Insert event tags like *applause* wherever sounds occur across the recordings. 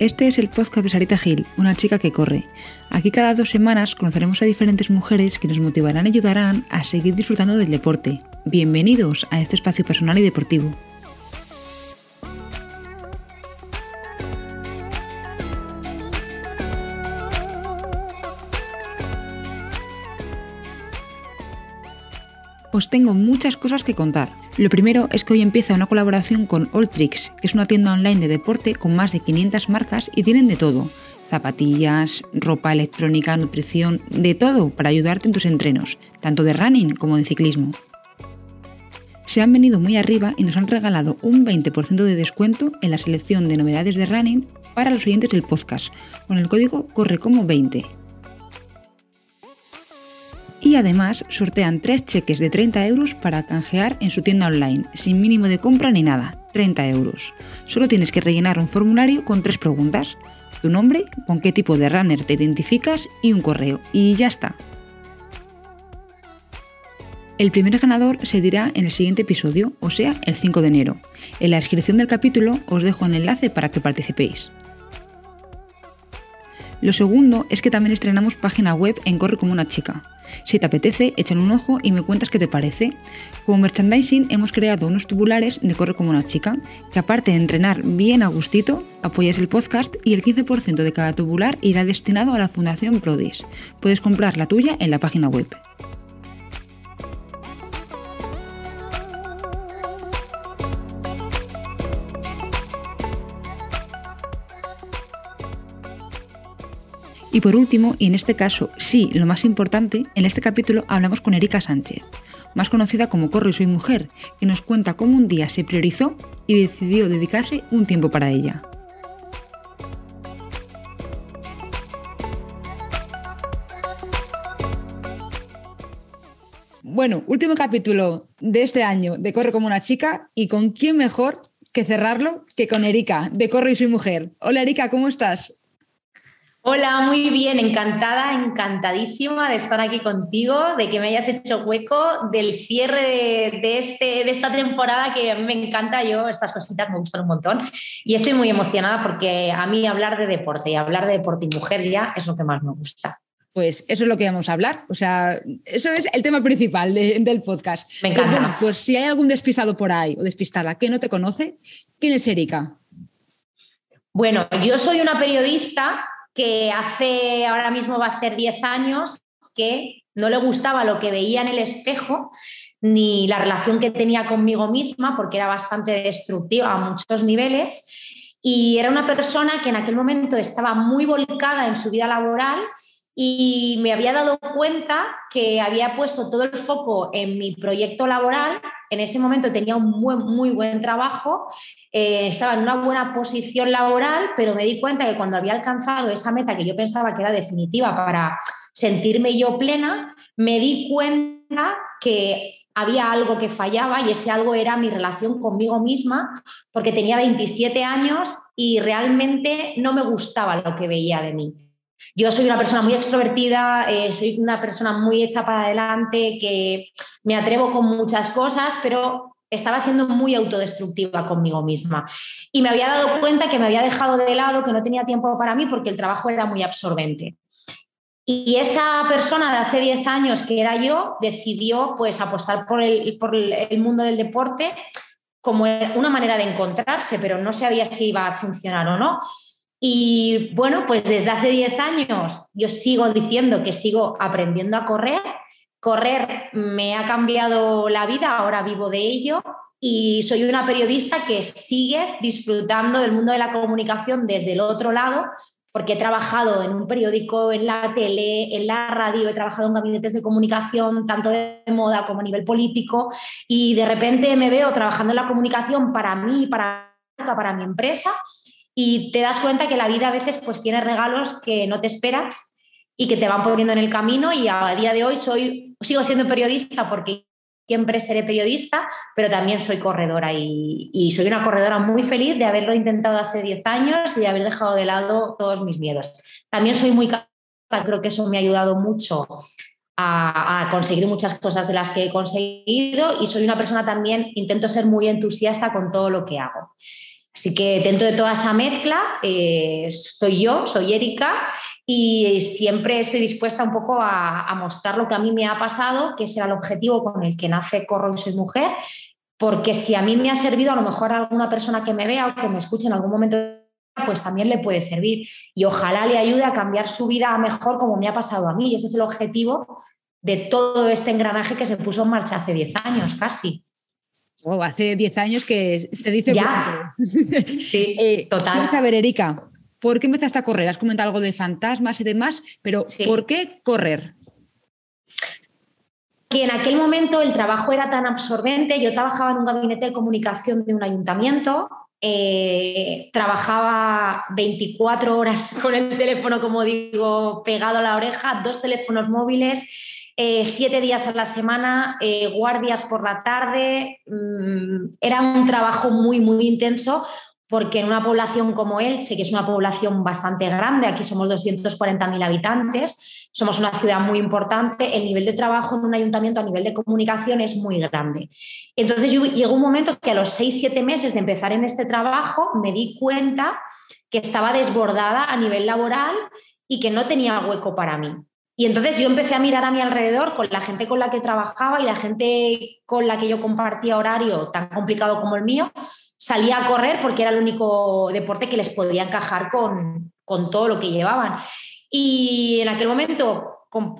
Este es el podcast de Sarita Gil, una chica que corre. Aquí cada dos semanas conoceremos a diferentes mujeres que nos motivarán y ayudarán a seguir disfrutando del deporte. Bienvenidos a este espacio personal y deportivo. Tengo muchas cosas que contar. Lo primero es que hoy empieza una colaboración con Alltricks, que es una tienda online de deporte con más de 500 marcas y tienen de todo. Zapatillas, ropa electrónica, nutrición, de todo para ayudarte en tus entrenos, tanto de running como de ciclismo. Se han venido muy arriba y nos han regalado un 20% de descuento en la selección de novedades de running para los oyentes del podcast, con el código corre como 20 y además sortean tres cheques de 30 euros para canjear en su tienda online, sin mínimo de compra ni nada, 30 euros. Solo tienes que rellenar un formulario con tres preguntas, tu nombre, con qué tipo de runner te identificas y un correo, y ya está. El primer ganador se dirá en el siguiente episodio, o sea, el 5 de enero. En la descripción del capítulo os dejo el enlace para que participéis. Lo segundo es que también estrenamos página web en Corre como una chica. Si te apetece, échale un ojo y me cuentas qué te parece. Como merchandising hemos creado unos tubulares de Corre como una chica, que aparte de entrenar bien a gustito, apoyas el podcast y el 15% de cada tubular irá destinado a la Fundación Prodis. Puedes comprar la tuya en la página web. Y por último, y en este caso sí lo más importante, en este capítulo hablamos con Erika Sánchez, más conocida como Corro y Soy Mujer, que nos cuenta cómo un día se priorizó y decidió dedicarse un tiempo para ella. Bueno, último capítulo de este año de Corre como una chica y con quién mejor que cerrarlo que con Erika de Corre y Soy Mujer. Hola Erika, ¿cómo estás? Hola, muy bien, encantada, encantadísima de estar aquí contigo, de que me hayas hecho hueco del cierre de, este, de esta temporada que a mí me encanta, yo estas cositas me gustan un montón y estoy muy emocionada porque a mí hablar de deporte y hablar de deporte y mujer ya es lo que más me gusta. Pues eso es lo que vamos a hablar, o sea, eso es el tema principal del podcast. Me encanta. Pues, pues si hay algún despistado por ahí o despistada que no te conoce, ¿quién es Erika? Bueno, yo soy una periodista que hace, ahora mismo va a ser 10 años, que no le gustaba lo que veía en el espejo ni la relación que tenía conmigo misma, porque era bastante destructiva a muchos niveles. Y era una persona que en aquel momento estaba muy volcada en su vida laboral y me había dado cuenta que había puesto todo el foco en mi proyecto laboral. En ese momento tenía un muy, muy buen trabajo, eh, estaba en una buena posición laboral, pero me di cuenta que cuando había alcanzado esa meta que yo pensaba que era definitiva para sentirme yo plena, me di cuenta que había algo que fallaba y ese algo era mi relación conmigo misma, porque tenía 27 años y realmente no me gustaba lo que veía de mí. Yo soy una persona muy extrovertida, eh, soy una persona muy hecha para adelante, que me atrevo con muchas cosas, pero estaba siendo muy autodestructiva conmigo misma. Y me había dado cuenta que me había dejado de lado, que no tenía tiempo para mí porque el trabajo era muy absorbente. Y esa persona de hace 10 años, que era yo, decidió pues apostar por el, por el mundo del deporte como una manera de encontrarse, pero no sabía si iba a funcionar o no. Y bueno, pues desde hace 10 años yo sigo diciendo que sigo aprendiendo a correr. Correr me ha cambiado la vida, ahora vivo de ello y soy una periodista que sigue disfrutando del mundo de la comunicación desde el otro lado, porque he trabajado en un periódico, en la tele, en la radio, he trabajado en gabinetes de comunicación, tanto de moda como a nivel político, y de repente me veo trabajando en la comunicación para mí, para, para mi empresa, y te das cuenta que la vida a veces pues tiene regalos que no te esperas y que te van poniendo en el camino y a día de hoy soy, sigo siendo periodista porque siempre seré periodista, pero también soy corredora y, soy una corredora muy feliz de haberlo intentado hace 10 años y de haber dejado de lado todos mis miedos. También soy muy creo que eso me ha ayudado mucho a, conseguir muchas cosas de las que he conseguido y soy una persona también, intento ser muy entusiasta con todo lo que hago. Así que dentro de toda esa mezcla eh, estoy yo, soy Erika, y siempre estoy dispuesta un poco a, mostrar lo que a mí me ha pasado, que será el objetivo con el que nace Corro y Soy Mujer, porque si a mí me ha servido, a lo mejor a alguna persona que me vea o que me escuche en algún momento, pues también le puede servir. Y ojalá le ayude a cambiar su vida a mejor como me ha pasado a mí. Y ese es el objetivo de todo este engranaje que se puso en marcha hace 10 años casi. Oh, hace 10 años que se dice... Ya. *laughs* sí, *laughs* eh, total. a ver, Erika, ¿por qué empezaste a correr? Has comentado algo de fantasmas y demás, pero ¿por qué correr? Que en aquel momento el trabajo era tan absorbente. Yo trabajaba en un gabinete de comunicación de un ayuntamiento eh, trabajaba 24 horas con el teléfono, como digo, pegado a la oreja, dos teléfonos móviles, eh, siete días a la semana, eh, guardias por la tarde. Mm, era un trabajo muy, muy intenso porque en una población como Elche, que es una población bastante grande, aquí somos 240.000 habitantes, somos una ciudad muy importante, el nivel de trabajo en un ayuntamiento a nivel de comunicación es muy grande. Entonces llegó un momento que a los 6-7 meses de empezar en este trabajo me di cuenta que estaba desbordada a nivel laboral y que no tenía hueco para mí. Y entonces yo empecé a mirar a mi alrededor con la gente con la que trabajaba y la gente con la que yo compartía horario tan complicado como el mío, salía a correr porque era el único deporte que les podía encajar con, con todo lo que llevaban. Y en aquel momento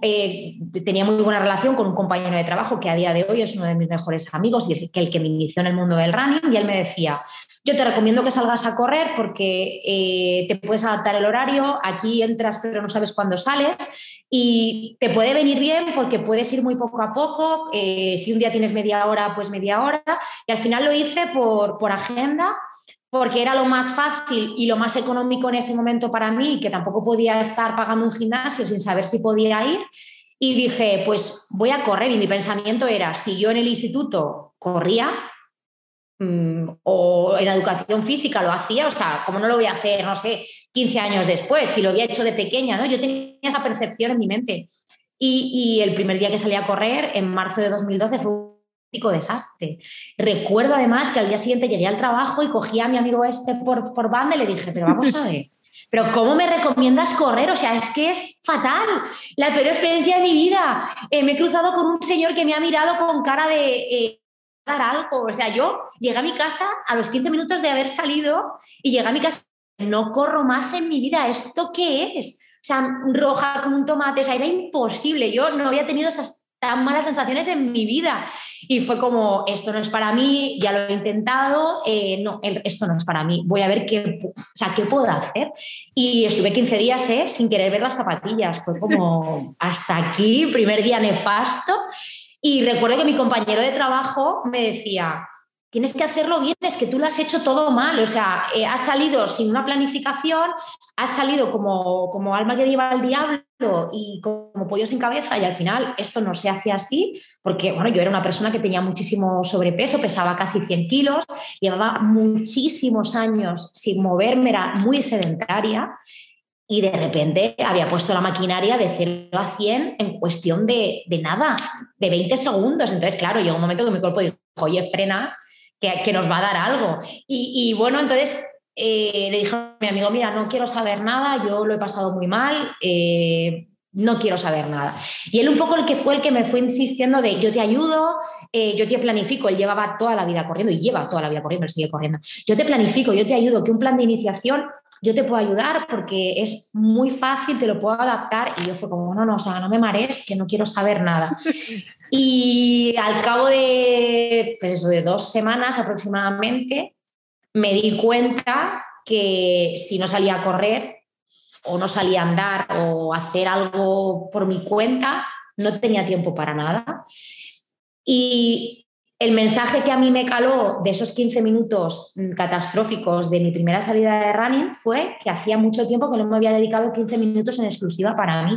eh, tenía muy buena relación con un compañero de trabajo que a día de hoy es uno de mis mejores amigos y es el que me inició en el mundo del running y él me decía, yo te recomiendo que salgas a correr porque eh, te puedes adaptar el horario, aquí entras pero no sabes cuándo sales y te puede venir bien porque puedes ir muy poco a poco. Eh, si un día tienes media hora, pues media hora. Y al final lo hice por, por agenda porque era lo más fácil y lo más económico en ese momento para mí, que tampoco podía estar pagando un gimnasio sin saber si podía ir. Y dije, pues voy a correr. Y mi pensamiento era, si yo en el instituto corría, mm, o en educación física lo hacía, o sea, ¿cómo no lo voy a hacer, no sé, 15 años después, si lo había hecho de pequeña, ¿no? Yo tenía esa percepción en mi mente. Y, el primer día que salí a correr, en marzo de 2012, fue desastre. Recuerdo además que al día siguiente llegué al trabajo y cogí a mi amigo este por, por banda y le dije, pero vamos a ver, pero ¿cómo me recomiendas correr? O sea, es que es fatal, la peor experiencia de mi vida. Eh, me he cruzado con un señor que me ha mirado con cara de... Eh, dar algo, o sea, yo llegué a mi casa a los 15 minutos de haber salido y llegué a mi casa no corro más en mi vida, ¿esto qué es? O sea, roja como un tomate, o era imposible, yo no había tenido esas tan malas sensaciones en mi vida. Y fue como, esto no es para mí, ya lo he intentado, eh, no, esto no es para mí, voy a ver qué, o sea, qué puedo hacer. Y estuve 15 días eh, sin querer ver las zapatillas, fue como, *laughs* hasta aquí, primer día nefasto. Y recuerdo que mi compañero de trabajo me decía, tienes que hacerlo bien, es que tú lo has hecho todo mal, o sea, eh, has salido sin una planificación, has salido como, como alma que lleva al diablo y como pollo sin cabeza y al final esto no se hace así porque, bueno, yo era una persona que tenía muchísimo sobrepeso, pesaba casi 100 kilos, llevaba muchísimos años sin moverme, era muy sedentaria y de repente había puesto la maquinaria de 0 a 100 en cuestión de, de nada, de 20 segundos. Entonces, claro, llegó un momento que mi cuerpo dijo, oye, frena, que, nos va a dar algo. Y, bueno, entonces eh, le dije a mi amigo, mira, no quiero saber nada, yo lo he pasado muy mal, eh, no quiero saber nada. Y él un poco el que fue el que me fue insistiendo de, yo te ayudo, eh, yo te planifico, él llevaba toda la vida corriendo y lleva toda la vida corriendo, él sigue corriendo. Yo te planifico, yo te ayudo, que un plan de iniciación yo te puedo ayudar porque es muy fácil, te lo puedo adaptar. Y yo fue como, no, no, o sea, no me marees, que no quiero saber nada. *laughs* Y al cabo de, pues eso, de dos semanas aproximadamente, me di cuenta que si no salía a correr o no salía a andar o hacer algo por mi cuenta, no tenía tiempo para nada. Y el mensaje que a mí me caló de esos 15 minutos catastróficos de mi primera salida de running fue que hacía mucho tiempo que no me había dedicado 15 minutos en exclusiva para mí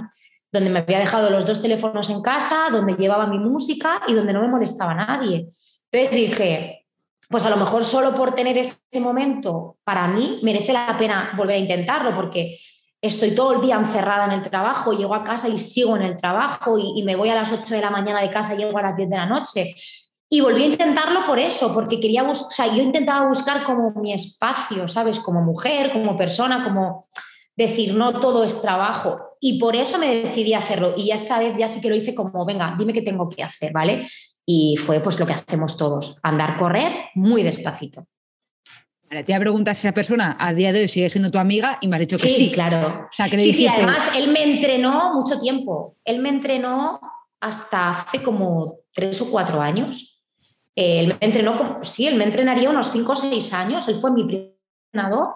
donde me había dejado los dos teléfonos en casa, donde llevaba mi música y donde no me molestaba nadie. Entonces dije, pues a lo mejor solo por tener ese momento, para mí merece la pena volver a intentarlo, porque estoy todo el día encerrada en el trabajo, llego a casa y sigo en el trabajo y, me voy a las 8 de la mañana de casa y llego a las 10 de la noche. Y volví a intentarlo por eso, porque quería, o sea, yo intentaba buscar como mi espacio, ¿sabes? Como mujer, como persona, como decir, no todo es trabajo. Y por eso me decidí a hacerlo. Y ya esta vez ya sí que lo hice como, venga, dime qué tengo que hacer, ¿vale? Y fue pues lo que hacemos todos, andar, correr muy despacito. Vale, te preguntas si esa persona a día de hoy sigue siendo tu amiga y me has dicho que sí. Sí, claro. sí, sí, además él me entrenó mucho tiempo. Él me entrenó hasta hace como tres o cuatro años. Él me entrenó, sí, él me entrenaría unos cinco o seis años. Él fue mi primer entrenador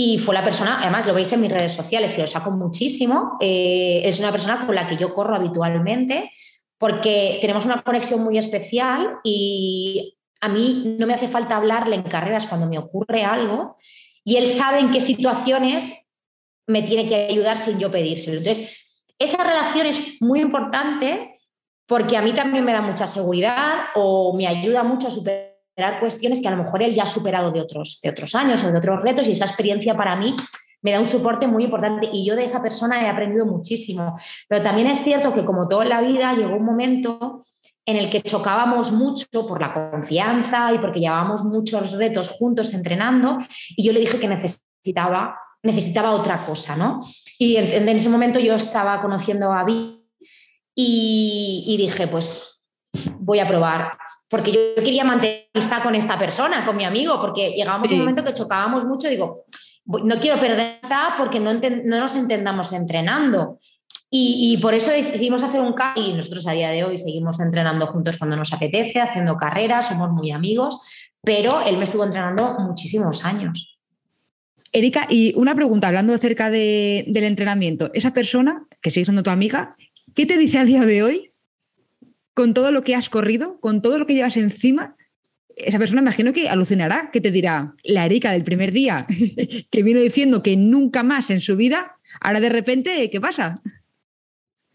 y fue la persona, además lo veis en mis redes sociales, que lo saco muchísimo. Eh, es una persona con la que yo corro habitualmente porque tenemos una conexión muy especial y a mí no me hace falta hablarle en carreras cuando me ocurre algo y él sabe en qué situaciones me tiene que ayudar sin yo pedírselo. Entonces, esa relación es muy importante porque a mí también me da mucha seguridad o me ayuda mucho a superar cuestiones que a lo mejor él ya ha superado de otros, de otros años o de otros retos y esa experiencia para mí me da un soporte muy importante y yo de esa persona he aprendido muchísimo. Pero también es cierto que como todo en la vida llegó un momento en el que chocábamos mucho por la confianza y porque llevábamos muchos retos juntos entrenando y yo le dije que necesitaba, necesitaba otra cosa, ¿no? Y en, ese momento yo estaba conociendo a Vi y, y dije, pues voy a probar porque yo quería mantener amistad con esta persona, con mi amigo, porque llegábamos a un momento que chocábamos mucho, digo, no quiero perder esta porque no, no nos entendamos entrenando. Y, por eso decidimos hacer un cambio y nosotros a día de hoy seguimos entrenando juntos cuando nos apetece, haciendo carreras, somos muy amigos, pero él me estuvo entrenando muchísimos años. Erika, y una pregunta, hablando acerca del entrenamiento, esa persona, que sigue siendo tu amiga, ¿qué te dice a día de hoy con todo lo que has corrido, con todo lo que llevas encima? esa persona imagino que alucinará, que te dirá, la Erika del primer día, *laughs* que vino diciendo que nunca más en su vida, ahora de repente, ¿qué pasa?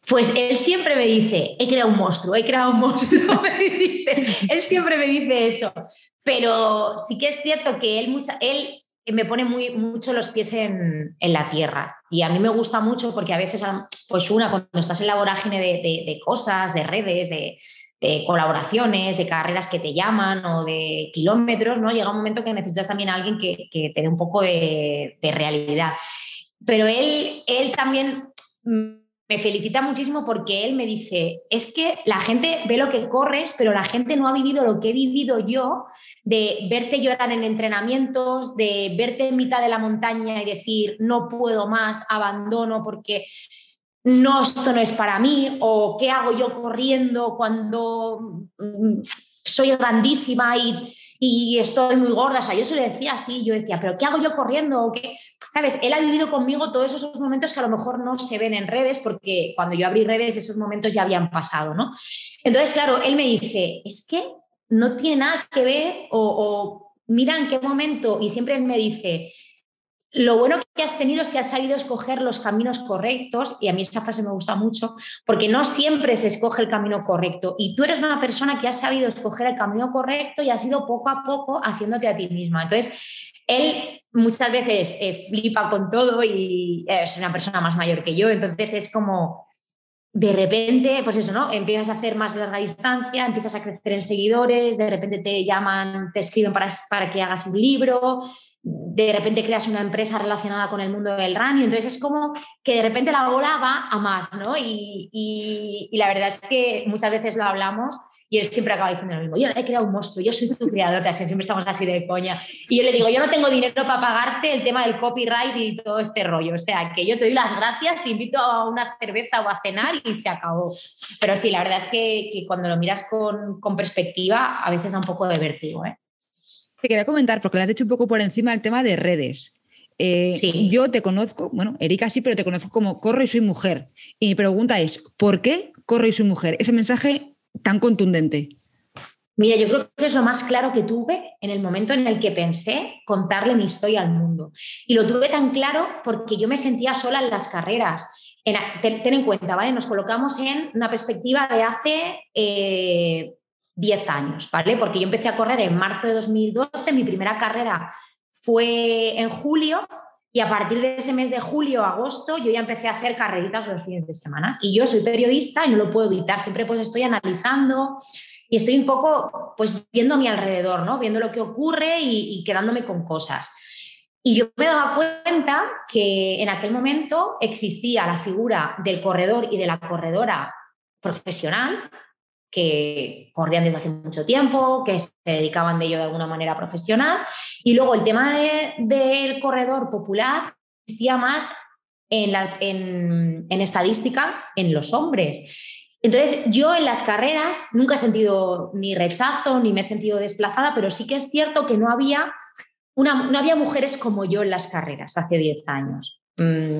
Pues él siempre me dice, he creado un monstruo, he creado un monstruo, *laughs* él siempre me dice eso, pero sí que es cierto que él, mucha, él me pone muy, mucho los pies en, la tierra y a mí me gusta mucho porque a veces, pues una, cuando estás en la vorágine de cosas, de redes, de, de colaboraciones, de carreras que te llaman o de kilómetros, ¿no? Llega un momento que necesitas también a alguien que, te dé un poco de, realidad. Pero él, él también me felicita muchísimo porque él me dice, es que la gente ve lo que corres, pero la gente no ha vivido lo que he vivido yo, de verte llorar en entrenamientos, de verte en mitad de la montaña y decir, no puedo más, abandono porque no, esto no es para mí, o qué hago yo corriendo cuando mm, soy grandísima y, estoy muy gorda. O sea, yo se lo decía así, yo decía, pero ¿qué hago yo corriendo? ¿O qué? ¿Sabes? Él ha vivido conmigo todos esos momentos que a lo mejor no se ven en redes, porque cuando yo abrí redes esos momentos ya habían pasado, ¿no? Entonces, claro, él me dice, es que no tiene nada que ver o mira en qué momento, y siempre él me dice, lo bueno que has tenido es que has sabido escoger los caminos correctos, y a mí esa frase me gusta mucho, porque no siempre se escoge el camino correcto. Y tú eres una persona que ha sabido escoger el camino correcto y has ido poco a poco haciéndote a ti misma. Entonces, él muchas veces eh, flipa con todo y es una persona más mayor que yo, entonces es como, de repente, pues eso, ¿no? Empiezas a hacer más larga distancia, empiezas a crecer en seguidores, de repente te llaman, te escriben para, para que hagas un libro, de repente creas una empresa relacionada con el mundo del running, entonces es como que de repente la bola va a más, ¿no? Y, y, la verdad es que muchas veces lo hablamos y él siempre acaba diciendo lo mismo, yo he creado un monstruo, yo soy tu creador, siempre estamos así de coña. Y yo le digo, yo no tengo dinero para pagarte el tema del copyright y todo este rollo, o sea, que yo te doy las gracias, te invito a una cerveza o a cenar y se acabó. Pero sí, la verdad es que, que cuando lo miras con, con perspectiva, a veces da un poco de vértigo, ¿eh? Te quería comentar, porque le has hecho un poco por encima el tema de redes. Eh, yo te conozco, bueno, Erika sí, pero te conozco como corro y soy mujer. Y mi pregunta es, ¿por qué corro y soy mujer? Ese mensaje tan contundente. Mira, yo creo que es lo más claro que tuve en el momento en el que pensé contarle mi historia al mundo. Y lo tuve tan claro porque yo me sentía sola en las carreras. ten, en cuenta, ¿vale? Nos colocamos en una perspectiva de hace eh, 10 años, ¿vale? Porque yo empecé a correr en marzo de 2012, mi primera carrera fue en julio y a partir de ese mes de julio, agosto, yo ya empecé a hacer carreritas los fines de semana. Y yo soy periodista y no lo puedo evitar, siempre pues estoy analizando y estoy un poco pues viendo a mi alrededor, ¿no? Viendo lo que ocurre y, y quedándome con cosas. Y yo me daba cuenta que en aquel momento existía la figura del corredor y de la corredora profesional, que corrían desde hace mucho tiempo, que se dedicaban de ello de alguna manera profesional. Y luego el tema del corredor popular existía más en, la, en, en estadística en los hombres. Entonces, yo en las carreras nunca he sentido ni rechazo, ni me he sentido desplazada, pero sí que es cierto que no había, una, no había mujeres como yo en las carreras hace 10 años. Mm,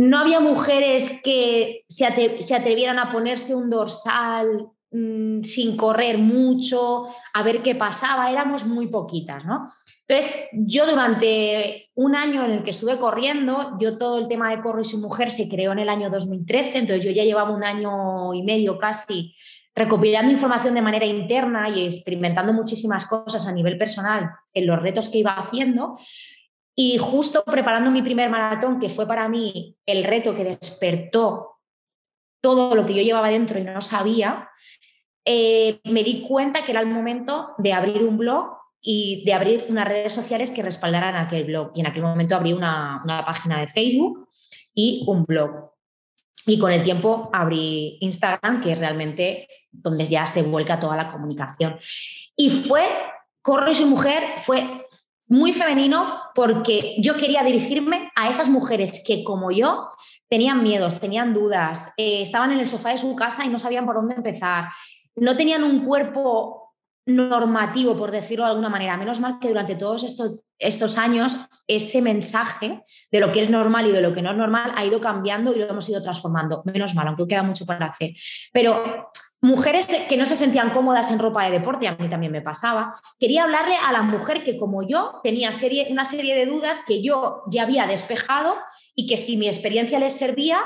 no había mujeres que se, atrevieran a ponerse un dorsal mm, sin correr mucho, a ver qué pasaba, éramos muy poquitas, ¿no? Entonces, yo durante un año en el que estuve corriendo, yo todo el tema de Corro y su mujer se creó en el año 2013, entonces yo ya llevaba un año y medio casi recopilando información de manera interna y experimentando muchísimas cosas a nivel personal en los retos que iba haciendo. Y justo preparando mi primer maratón, que fue para mí el reto que despertó todo lo que yo llevaba dentro y no sabía, eh, me di cuenta que era el momento de abrir un blog y de abrir unas redes sociales que respaldaran aquel blog. Y en aquel momento abrí una, una página de Facebook y un blog. Y con el tiempo abrí Instagram, que es realmente donde ya se vuelca toda la comunicación. Y fue, Corre y su mujer, fue muy femenino porque yo quería dirigirme a esas mujeres que como yo tenían miedos, tenían dudas, eh, estaban en el sofá de su casa y no sabían por dónde empezar, no tenían un cuerpo normativo, por decirlo de alguna manera. Menos mal que durante todos estos, estos años ese mensaje de lo que es normal y de lo que no es normal ha ido cambiando y lo hemos ido transformando. Menos mal, aunque queda mucho para hacer. Pero mujeres que no se sentían cómodas en ropa de deporte, a mí también me pasaba, quería hablarle a la mujer que como yo tenía serie, una serie de dudas que yo ya había despejado y que si mi experiencia les servía,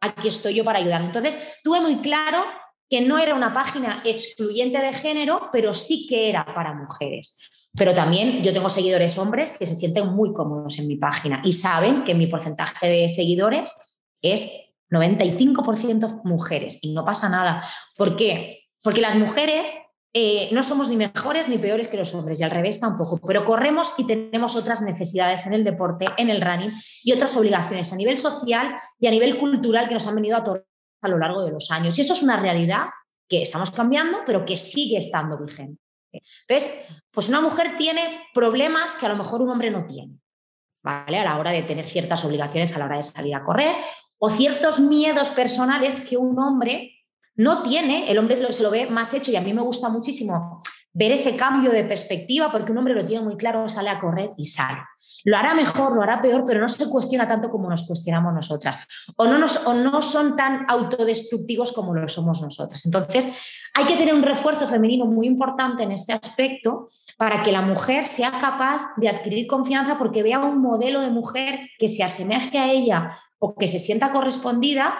aquí estoy yo para ayudar. Entonces, tuve muy claro que no era una página excluyente de género, pero sí que era para mujeres. Pero también yo tengo seguidores hombres que se sienten muy cómodos en mi página y saben que mi porcentaje de seguidores es 95% mujeres y no pasa nada. ¿Por qué? Porque las mujeres eh, no somos ni mejores ni peores que los hombres y al revés tampoco, pero corremos y tenemos otras necesidades en el deporte, en el running y otras obligaciones a nivel social y a nivel cultural que nos han venido a tornar a lo largo de los años. Y eso es una realidad que estamos cambiando, pero que sigue estando vigente. Entonces, pues una mujer tiene problemas que a lo mejor un hombre no tiene. ¿Vale? A la hora de tener ciertas obligaciones a la hora de salir a correr o ciertos miedos personales que un hombre no tiene, el hombre se lo ve más hecho y a mí me gusta muchísimo ver ese cambio de perspectiva porque un hombre lo tiene muy claro, sale a correr y sale. Lo hará mejor, lo hará peor, pero no se cuestiona tanto como nos cuestionamos nosotras. O no, nos, o no son tan autodestructivos como lo somos nosotras. Entonces, hay que tener un refuerzo femenino muy importante en este aspecto para que la mujer sea capaz de adquirir confianza porque vea un modelo de mujer que se asemeje a ella o que se sienta correspondida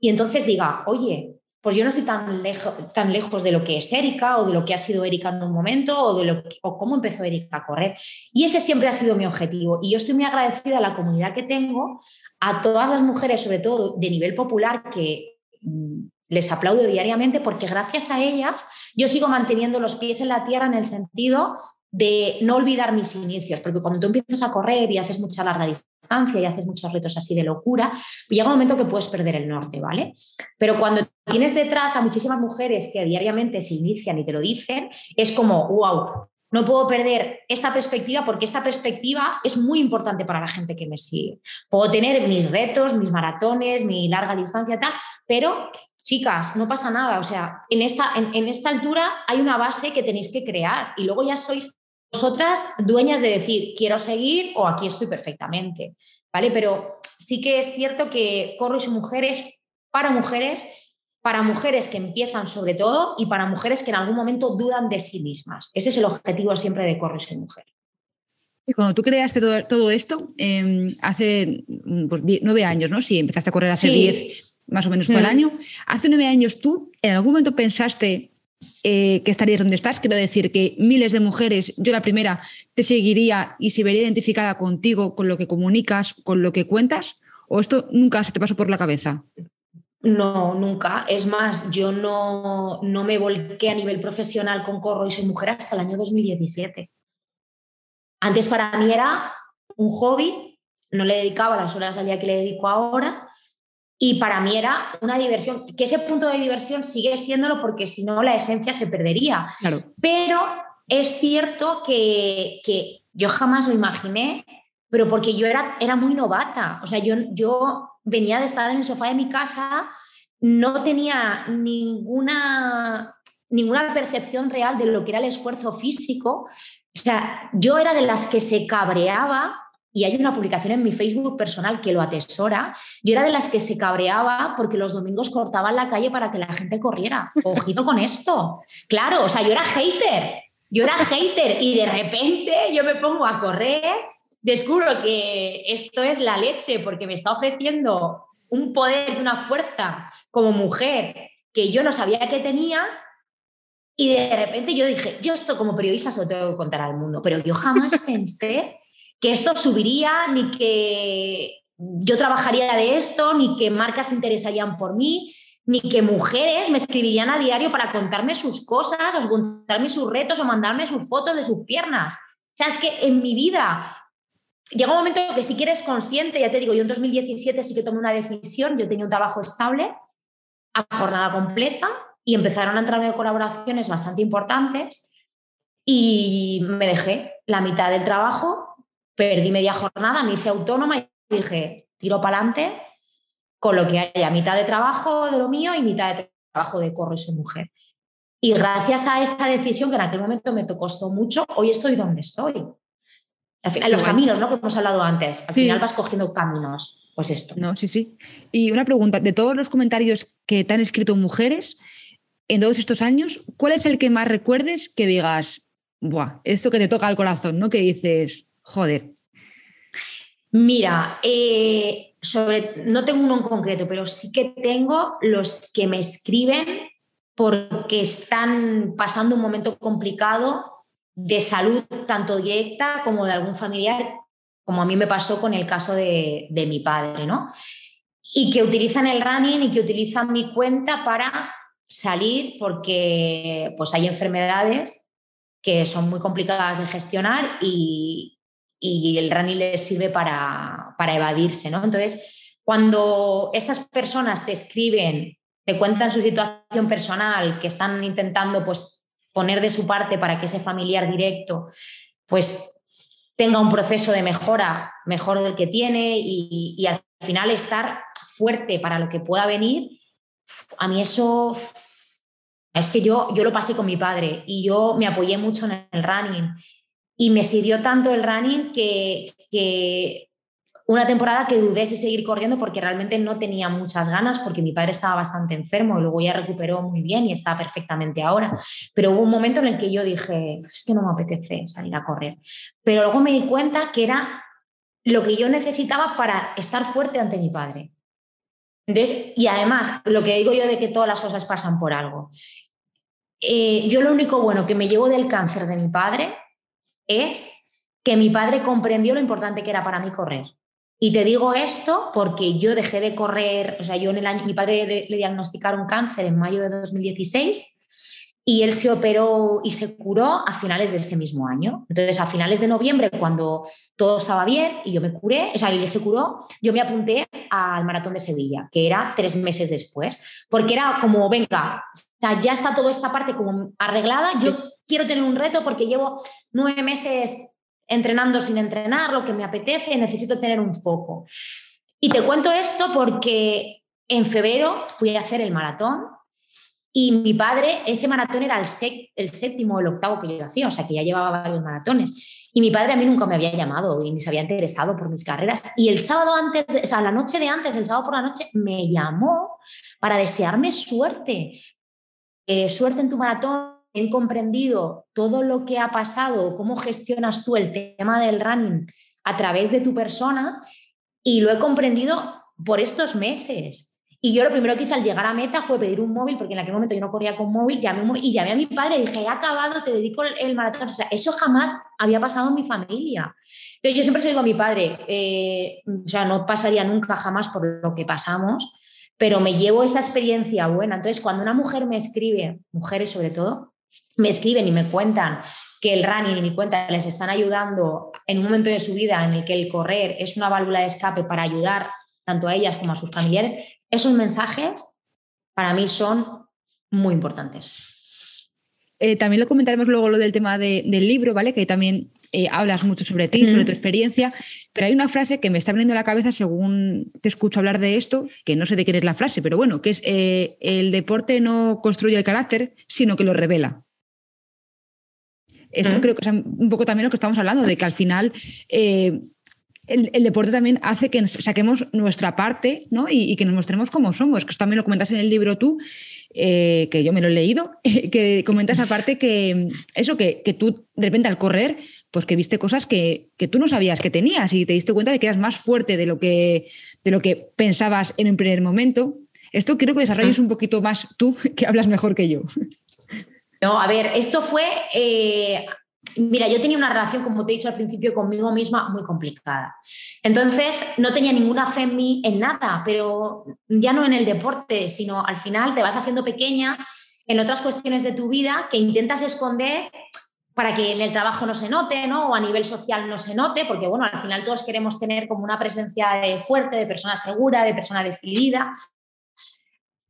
y entonces diga, oye, pues yo no estoy tan, tan lejos de lo que es Erika o de lo que ha sido Erika en un momento o de lo o cómo empezó Erika a correr. Y ese siempre ha sido mi objetivo. Y yo estoy muy agradecida a la comunidad que tengo, a todas las mujeres, sobre todo de nivel popular, que mm, les aplaudo diariamente porque gracias a ellas yo sigo manteniendo los pies en la tierra en el sentido de no olvidar mis inicios, porque cuando tú empiezas a correr y haces mucha larga distancia y haces muchos retos así de locura, llega un momento que puedes perder el norte, ¿vale? Pero cuando tienes detrás a muchísimas mujeres que diariamente se inician y te lo dicen, es como, wow, no puedo perder esta perspectiva porque esta perspectiva es muy importante para la gente que me sigue. Puedo tener mis retos, mis maratones, mi larga distancia, tal, pero chicas, no pasa nada. O sea, en esta, en, en esta altura hay una base que tenéis que crear y luego ya sois vosotras dueñas de decir, quiero seguir o aquí estoy perfectamente, ¿vale? Pero sí que es cierto que Corro y su mujeres para mujeres, para mujeres que empiezan sobre todo y para mujeres que en algún momento dudan de sí mismas. Ese es el objetivo siempre de Corro y su mujer. Y cuando tú creaste todo, esto, em, hace pues, nueve años, ¿no? Si empezaste a correr hace diez, más o menos fue el mm. año. Hace nueve años tú, ¿en algún momento pensaste eh, que estarías donde estás. Quiero decir que miles de mujeres, yo la primera, te seguiría y se vería identificada contigo, con lo que comunicas, con lo que cuentas, o esto nunca se te pasó por la cabeza. No, nunca. Es más, yo no, no me volqué a nivel profesional con Corro y soy mujer hasta el año 2017. Antes para mí era un hobby, no le dedicaba las horas al día que le dedico ahora y para mí era una diversión, que ese punto de diversión sigue siéndolo porque si no la esencia se perdería. Pero es cierto que, que, yo jamás lo imaginé, pero porque yo era, era muy novata. O sea, yo, yo venía de estar en el sofá de mi casa, no tenía ninguna, ninguna percepción real de lo que era el esfuerzo físico. O sea, yo era de las que se cabreaba y hay una publicación en mi Facebook personal que lo atesora, yo era de las que se cabreaba porque los domingos cortaban la calle para que la gente corriera. Ojito con esto. Claro, o sea, yo era hater, yo era hater y de repente yo me pongo a correr descubro que esto es la leche porque me está ofreciendo un poder y una fuerza como mujer que yo no sabía que tenía y de repente yo dije, yo esto como periodista se lo tengo que contar al mundo, pero yo jamás *laughs* pensé que esto subiría, ni que yo trabajaría de esto, ni que marcas se interesarían por mí, ni que mujeres me escribirían a diario para contarme sus cosas, o contarme sus retos, o mandarme sus fotos de sus piernas. O sea, es que en mi vida llega un momento que si quieres consciente, ya te digo, yo en 2017 sí que tomé una decisión, yo tenía un trabajo estable a jornada completa y empezaron a entrarme colaboraciones bastante importantes y me dejé la mitad del trabajo, perdí media jornada, me hice autónoma y dije, tiro para adelante con lo que haya, mitad de trabajo de lo mío y mitad de trabajo de corro y soy mujer. Y gracias a esa decisión, que en aquel momento me costó mucho, hoy estoy donde estoy. Al final, los caminos, ¿no? Que hemos hablado antes. Al final vas cogiendo caminos. Pues esto. No, sí, sí. Y una pregunta, de todos los comentarios que te han escrito mujeres en todos estos años, ¿cuál es el que más recuerdes que digas, buah, esto que te toca al corazón, ¿no? Que dices, joder. Mira, eh, sobre, no tengo uno en concreto, pero sí que tengo los que me escriben porque están pasando un momento complicado de salud tanto directa como de algún familiar, como a mí me pasó con el caso de, mi padre, ¿no? Y que utilizan el running y que utilizan mi cuenta para salir porque pues hay enfermedades que son muy complicadas de gestionar y, el running les sirve para, para evadirse, ¿no? Entonces, cuando esas personas te escriben, te cuentan su situación personal, que están intentando pues poner de su parte para que ese familiar directo pues tenga un proceso de mejora mejor del que tiene y, al final estar fuerte para lo que pueda venir, a mí eso es que yo, yo lo pasé con mi padre y yo me apoyé mucho en el running y me sirvió tanto el running que, una temporada que dudé si seguir corriendo porque realmente no tenía muchas ganas porque mi padre estaba bastante enfermo y luego ya recuperó muy bien y está perfectamente ahora. Pero hubo un momento en el que yo dije, es que no me apetece salir a correr. Pero luego me di cuenta que era lo que yo necesitaba para estar fuerte ante mi padre. Entonces, y además, lo que digo yo de que todas las cosas pasan por algo. Eh, yo lo único bueno que me llevo del cáncer de mi padre es que mi padre comprendió lo importante que era para mí correr. Y te digo esto porque yo dejé de correr, o sea, yo en el año, mi padre le, diagnosticaron cáncer en mayo de 2016 y él se operó y se curó a finales de ese mismo año. Entonces, a finales de noviembre, cuando todo estaba bien y yo me curé, o sea, él se curó, yo me apunté al maratón de Sevilla, que era tres meses después, porque era como, venga, ya está toda esta parte como arreglada, yo quiero tener un reto porque llevo nueve meses entrenando sin entrenar, lo que me apetece, necesito tener un foco. Y te cuento esto porque en febrero fui a hacer el maratón y mi padre, ese maratón era el, el séptimo o el octavo que yo hacía, o sea que ya llevaba varios maratones. Y mi padre a mí nunca me había llamado y ni se había interesado por mis carreras. Y el sábado antes, o sea, la noche de antes, el sábado por la noche, me llamó para desearme suerte. Eh, suerte en tu maratón, he comprendido todo lo que ha pasado, cómo gestionas tú el tema del running a través de tu persona y lo he comprendido por estos meses. Y yo lo primero que hice al llegar a meta fue pedir un móvil, porque en aquel momento yo no corría con móvil, y llamé a mi padre y dije, he acabado, te dedico el, maratón. O sea, eso jamás había pasado en mi familia. Entonces yo siempre se digo a mi padre, eh, o sea, no pasaría nunca jamás por lo que pasamos, pero me llevo esa experiencia buena. Entonces, cuando una mujer me escribe, mujeres sobre todo, me escriben y me cuentan que el running y mi cuenta les están ayudando en un momento de su vida en el que el correr es una válvula de escape para ayudar tanto a ellas como a sus familiares, esos mensajes para mí son muy importantes. Eh, también lo comentaremos luego lo del tema del libro, ¿vale? Que también eh, hablas mucho sobre ti, sobre tu experiencia, pero hay una frase que me está viniendo a la cabeza según te escucho hablar de esto, que no sé de qué es la frase, pero bueno, que es eh, el deporte no construye el carácter, sino que lo revela. Esto creo que es un poco también lo que estamos hablando, de que al final eh, el, deporte también hace que saquemos nuestra parte ¿no? y, que nos mostremos como somos. Que esto también lo comentas en el libro tú, eh, que yo me lo he leído, *laughs* que comentas aparte que eso, que, que, tú de repente al correr, pues que viste cosas que, que, tú no sabías que tenías y te diste cuenta de que eras más fuerte de lo que, de lo que pensabas en un primer momento. Esto quiero que desarrolles un poquito más tú, *laughs* que hablas mejor que yo. No, a ver, esto fue, eh, mira, yo tenía una relación, como te he dicho al principio, conmigo misma muy complicada. Entonces, no tenía ninguna fe en mí, en nada, pero ya no en el deporte, sino al final te vas haciendo pequeña en otras cuestiones de tu vida que intentas esconder para que en el trabajo no se note, ¿no? O a nivel social no se note, porque bueno, al final todos queremos tener como una presencia de fuerte, de persona segura, de persona decidida.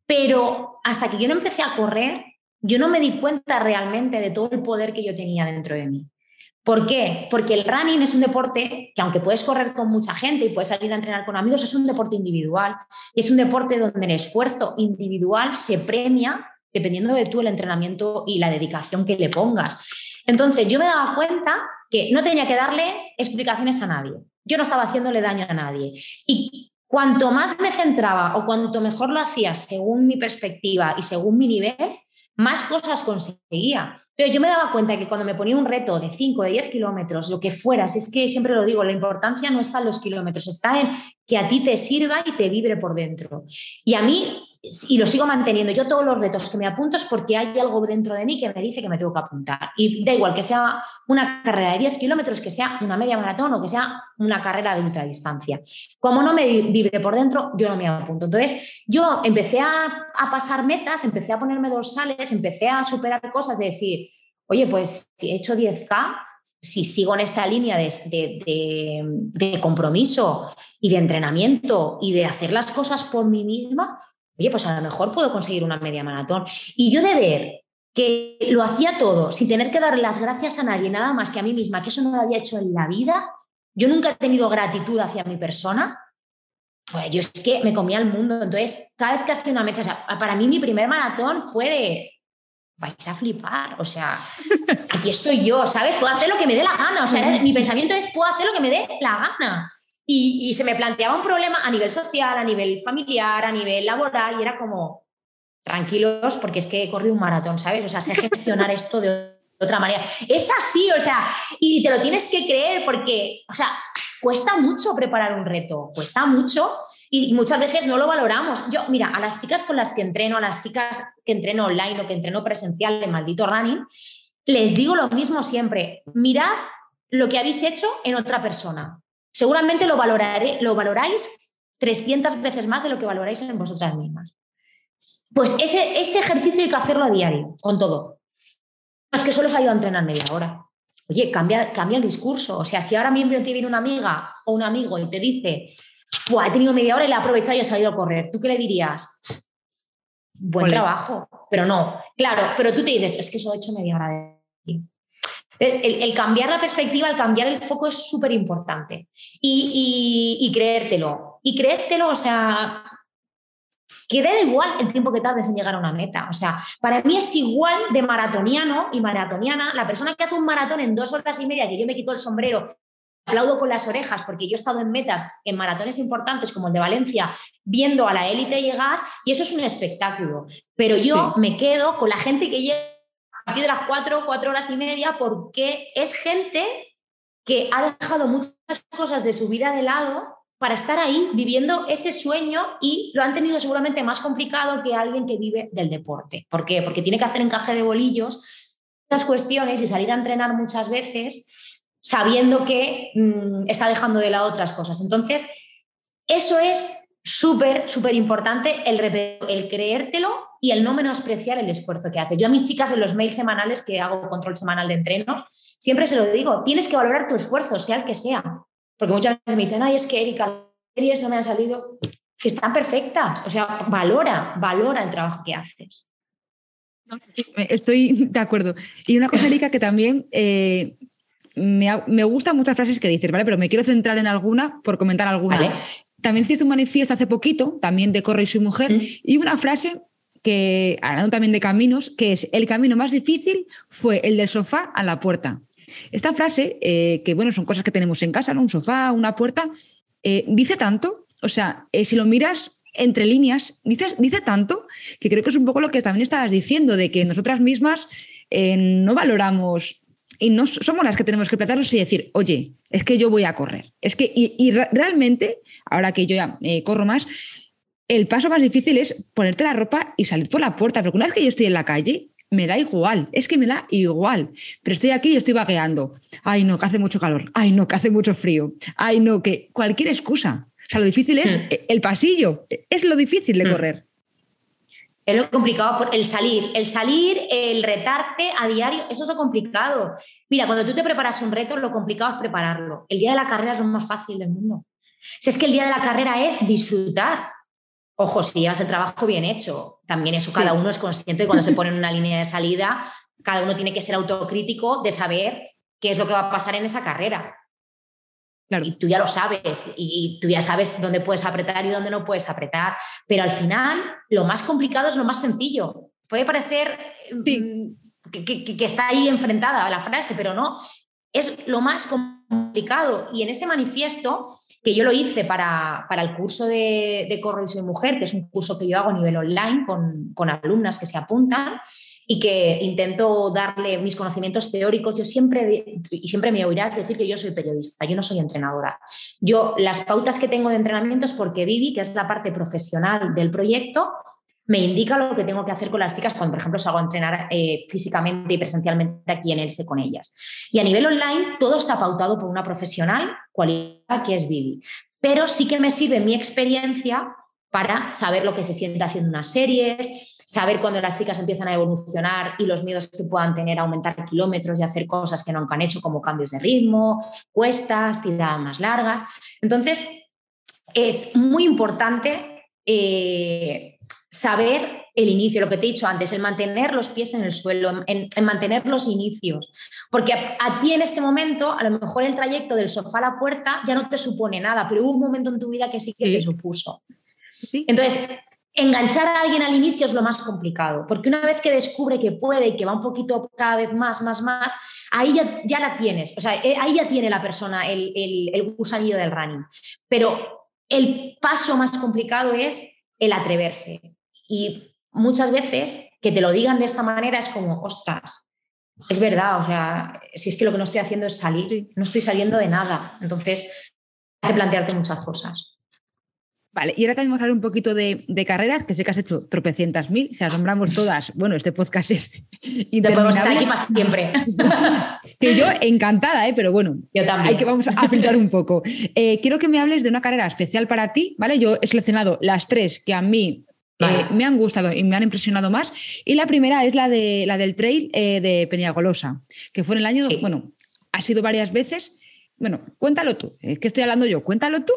Pero hasta que yo no empecé a correr, yo no me di cuenta realmente de todo el poder que yo tenía dentro de mí. ¿Por qué? Porque el running es un deporte que aunque puedes correr con mucha gente y puedes salir a entrenar con amigos, es un deporte individual. Y es un deporte donde el esfuerzo individual se premia dependiendo de tú el entrenamiento y la dedicación que le pongas. Entonces yo me daba cuenta que no tenía que darle explicaciones a nadie. Yo no estaba haciéndole daño a nadie. Y cuanto más me centraba o cuanto mejor lo hacía según mi perspectiva y según mi nivel, más cosas conseguía. Pero yo me daba cuenta que cuando me ponía un reto de 5, de 10 kilómetros, lo que fuera, es que siempre lo digo, la importancia no está en los kilómetros, está en que a ti te sirva y te vibre por dentro. Y a mí y lo sigo manteniendo. Yo todos los retos que me apunto es porque hay algo dentro de mí que me dice que me tengo que apuntar. Y da igual que sea una carrera de 10 kilómetros, que sea una media maratón o que sea una carrera de ultradistancia. Como no me vibre por dentro, yo no me apunto. Entonces, yo empecé a, pasar metas, empecé a ponerme dorsales, empecé a superar cosas de decir, oye, pues si he hecho 10K, si sigo en esta línea de compromiso y de entrenamiento y de hacer las cosas por mí misma, oye, pues a lo mejor puedo conseguir una media maratón. Y yo de ver que lo hacía todo sin tener que darle las gracias a nadie, nada más que a mí misma, que eso no lo había hecho en la vida, yo nunca he tenido gratitud hacia mi persona, pues yo es que me comía el mundo. Entonces, cada vez que hacía una meta, o sea, para mí mi primer maratón fue de, vais a flipar, o sea, aquí estoy yo, ¿sabes? Puedo hacer lo que me dé la gana, o sea, mi pensamiento es, puedo hacer lo que me dé la gana. Y, se me planteaba un problema a nivel social, a nivel familiar, a nivel laboral, y era como, tranquilos, porque es que he corrido un maratón, ¿sabes? O sea, sé gestionar *laughs* esto de otra manera. Es así, o sea, y te lo tienes que creer porque, o sea, cuesta mucho preparar un reto, cuesta mucho y muchas veces no lo valoramos. Yo, mira, a las chicas con las que entreno, a las chicas que entreno online o que entreno presencial en Maldito Running, les digo lo mismo siempre, mirad lo que habéis hecho en otra persona seguramente lo, valoraré, lo valoráis 300 veces más de lo que valoráis en vosotras mismas. Pues ese, ese ejercicio hay que hacerlo a diario, con todo. No es que solo os ayuda a entrenar media hora. Oye, cambia, cambia el discurso. O sea, si ahora mismo te viene una amiga o un amigo y te dice, he tenido media hora y la he aprovechado y he salido a correr, ¿tú qué le dirías? Buen trabajo. Pero no, claro, pero tú te dices, es que solo he hecho media hora de el, cambiar la perspectiva, el cambiar el foco es súper importante. Y, creértelo. Y creértelo, o sea, que da igual el tiempo que tardes en llegar a una meta. O sea, para mí es igual de maratoniano y maratoniana la persona que hace un maratón en dos horas y media, que yo me quito el sombrero, aplaudo con las orejas, porque yo he estado en metas, en maratones importantes como el de Valencia, viendo a la élite llegar, y eso es un espectáculo. Pero yo me quedo con la gente que llega partir de las cuatro, cuatro horas y media, porque es gente que ha dejado muchas cosas de su vida de lado para estar ahí viviendo ese sueño y lo han tenido seguramente más complicado que alguien que vive del deporte. ¿Por qué? Porque tiene que hacer encaje de bolillos esas cuestiones y salir a entrenar muchas veces sabiendo que mm, está dejando de lado otras cosas. Entonces, eso es súper, súper importante el, el creértelo y el no menospreciar el esfuerzo que haces. Yo a mis chicas en los mails semanales que hago control semanal de entreno, siempre se lo digo, tienes que valorar tu esfuerzo, sea el que sea. Porque muchas veces me dicen, ay, es que Erika, las series no me han salido, que están perfectas. O sea, valora, valora el trabajo que haces. Estoy de acuerdo. Y una cosa, Erika, que también eh, me, me, gustan muchas frases que dices, ¿vale? Pero me quiero centrar en alguna por comentar alguna. También hiciste un manifiesto hace poquito, también de Corre y su mujer, mm. y una frase que, hablando también de caminos, que es el camino más difícil fue el del sofá a la puerta. Esta frase, eh, que bueno, son cosas que tenemos en casa, ¿no? un sofá, una puerta, eh, dice tanto, o sea, eh, si lo miras entre líneas, dice, dice tanto que creo que es un poco lo que también estabas diciendo, de que nosotras mismas no valoramos y no somos las que tenemos que plantarnos y decir, oye, es que yo voy a correr. Es que, y, realmente, ahora que yo ya eh, corro más, el paso más difícil es ponerte la ropa y salir por la puerta. Porque una vez que yo estoy en la calle, me da igual, es que me da igual. Pero estoy aquí y estoy vagueando. Ay, no, que hace mucho calor. Ay, no, que hace mucho frío. Ay, no, que cualquier excusa. O sea, lo difícil es hmm. el pasillo, es lo difícil de hmm. correr. Es lo complicado, por el salir, el salir, el retarte a diario, eso es lo complicado. Mira, cuando tú te preparas un reto, lo complicado es prepararlo. El día de la carrera es lo más fácil del mundo. Si es que el día de la carrera es disfrutar. Ojo, si llevas el trabajo bien hecho, también eso cada uno es consciente de cuando se pone en una línea de salida, cada uno tiene que ser autocrítico de saber qué es lo que va a pasar en esa carrera. Y tú ya lo sabes y tú ya sabes dónde puedes apretar y dónde no puedes apretar, pero al final lo más complicado es lo más sencillo. Puede parecer mm, que, está ahí enfrentada a la frase, pero no, es lo más complicado. Y en ese manifiesto, que yo lo hice para, para el curso de, de Corro y Soy Mujer, que es un curso que yo hago a nivel online con, con alumnas que se apuntan, y que intento darle mis conocimientos teóricos. Yo siempre, y siempre me oirás decir que yo soy periodista, yo no soy entrenadora. Yo las pautas que tengo de entrenamiento es porque Vivi, que es la parte profesional del proyecto, me indica lo que tengo que hacer con las chicas cuando, por ejemplo, salgo a entrenar eh, físicamente y presencialmente aquí en Elche con ellas. Y a nivel online, todo está pautado por una profesional cualidad que es Vivi. Pero sí que me sirve mi experiencia para saber lo que se siente haciendo unas series, saber cuando las chicas empiezan a evolucionar y los miedos que puedan tener a aumentar kilómetros y hacer cosas que nunca han hecho, como cambios de ritmo, cuestas, tiradas más largas. Entonces, es muy importante eh, saber el inicio, lo que te he dicho antes, el mantener los pies en el suelo, en, mantener los inicios. Porque a, ti en este momento, a lo mejor el trayecto del sofá a la puerta ya no te supone nada, pero hubo un momento en tu vida que sí que te supuso. Entonces, enganchar a alguien al inicio es lo más complicado, porque una vez que descubre que puede y que va un poquito cada vez más, más, más, ahí ya, la tienes, o sea, eh, ahí ya tiene la persona el, el, gusanillo del running. Pero el paso más complicado es el atreverse. Y muchas veces que te lo digan de esta manera es como, ostras, es verdad, o sea, si es que lo que no estoy haciendo es salir, no estoy saliendo de nada. Entonces, hay que plantearte muchas cosas. Vale, y ahora también vamos a hablar un poquito de, carreras, que sé que has hecho tropecientas mil, se asombramos todas. Bueno, este podcast es interminable. estar aquí para siempre. *laughs* que yo encantada, ¿eh? pero bueno, yo también. hay que vamos a filtrar un poco. Eh, quiero que me hables de una carrera especial para ti, ¿vale? Yo he seleccionado las tres que a mí eh, me han gustado y me han impresionado más. Y la primera es la, de, la del trail eh, de Peñagolosa, que fue en el año, bueno, ha sido varias veces. Bueno, cuéntalo tú, ¿qué estoy hablando yo? Cuéntalo tú.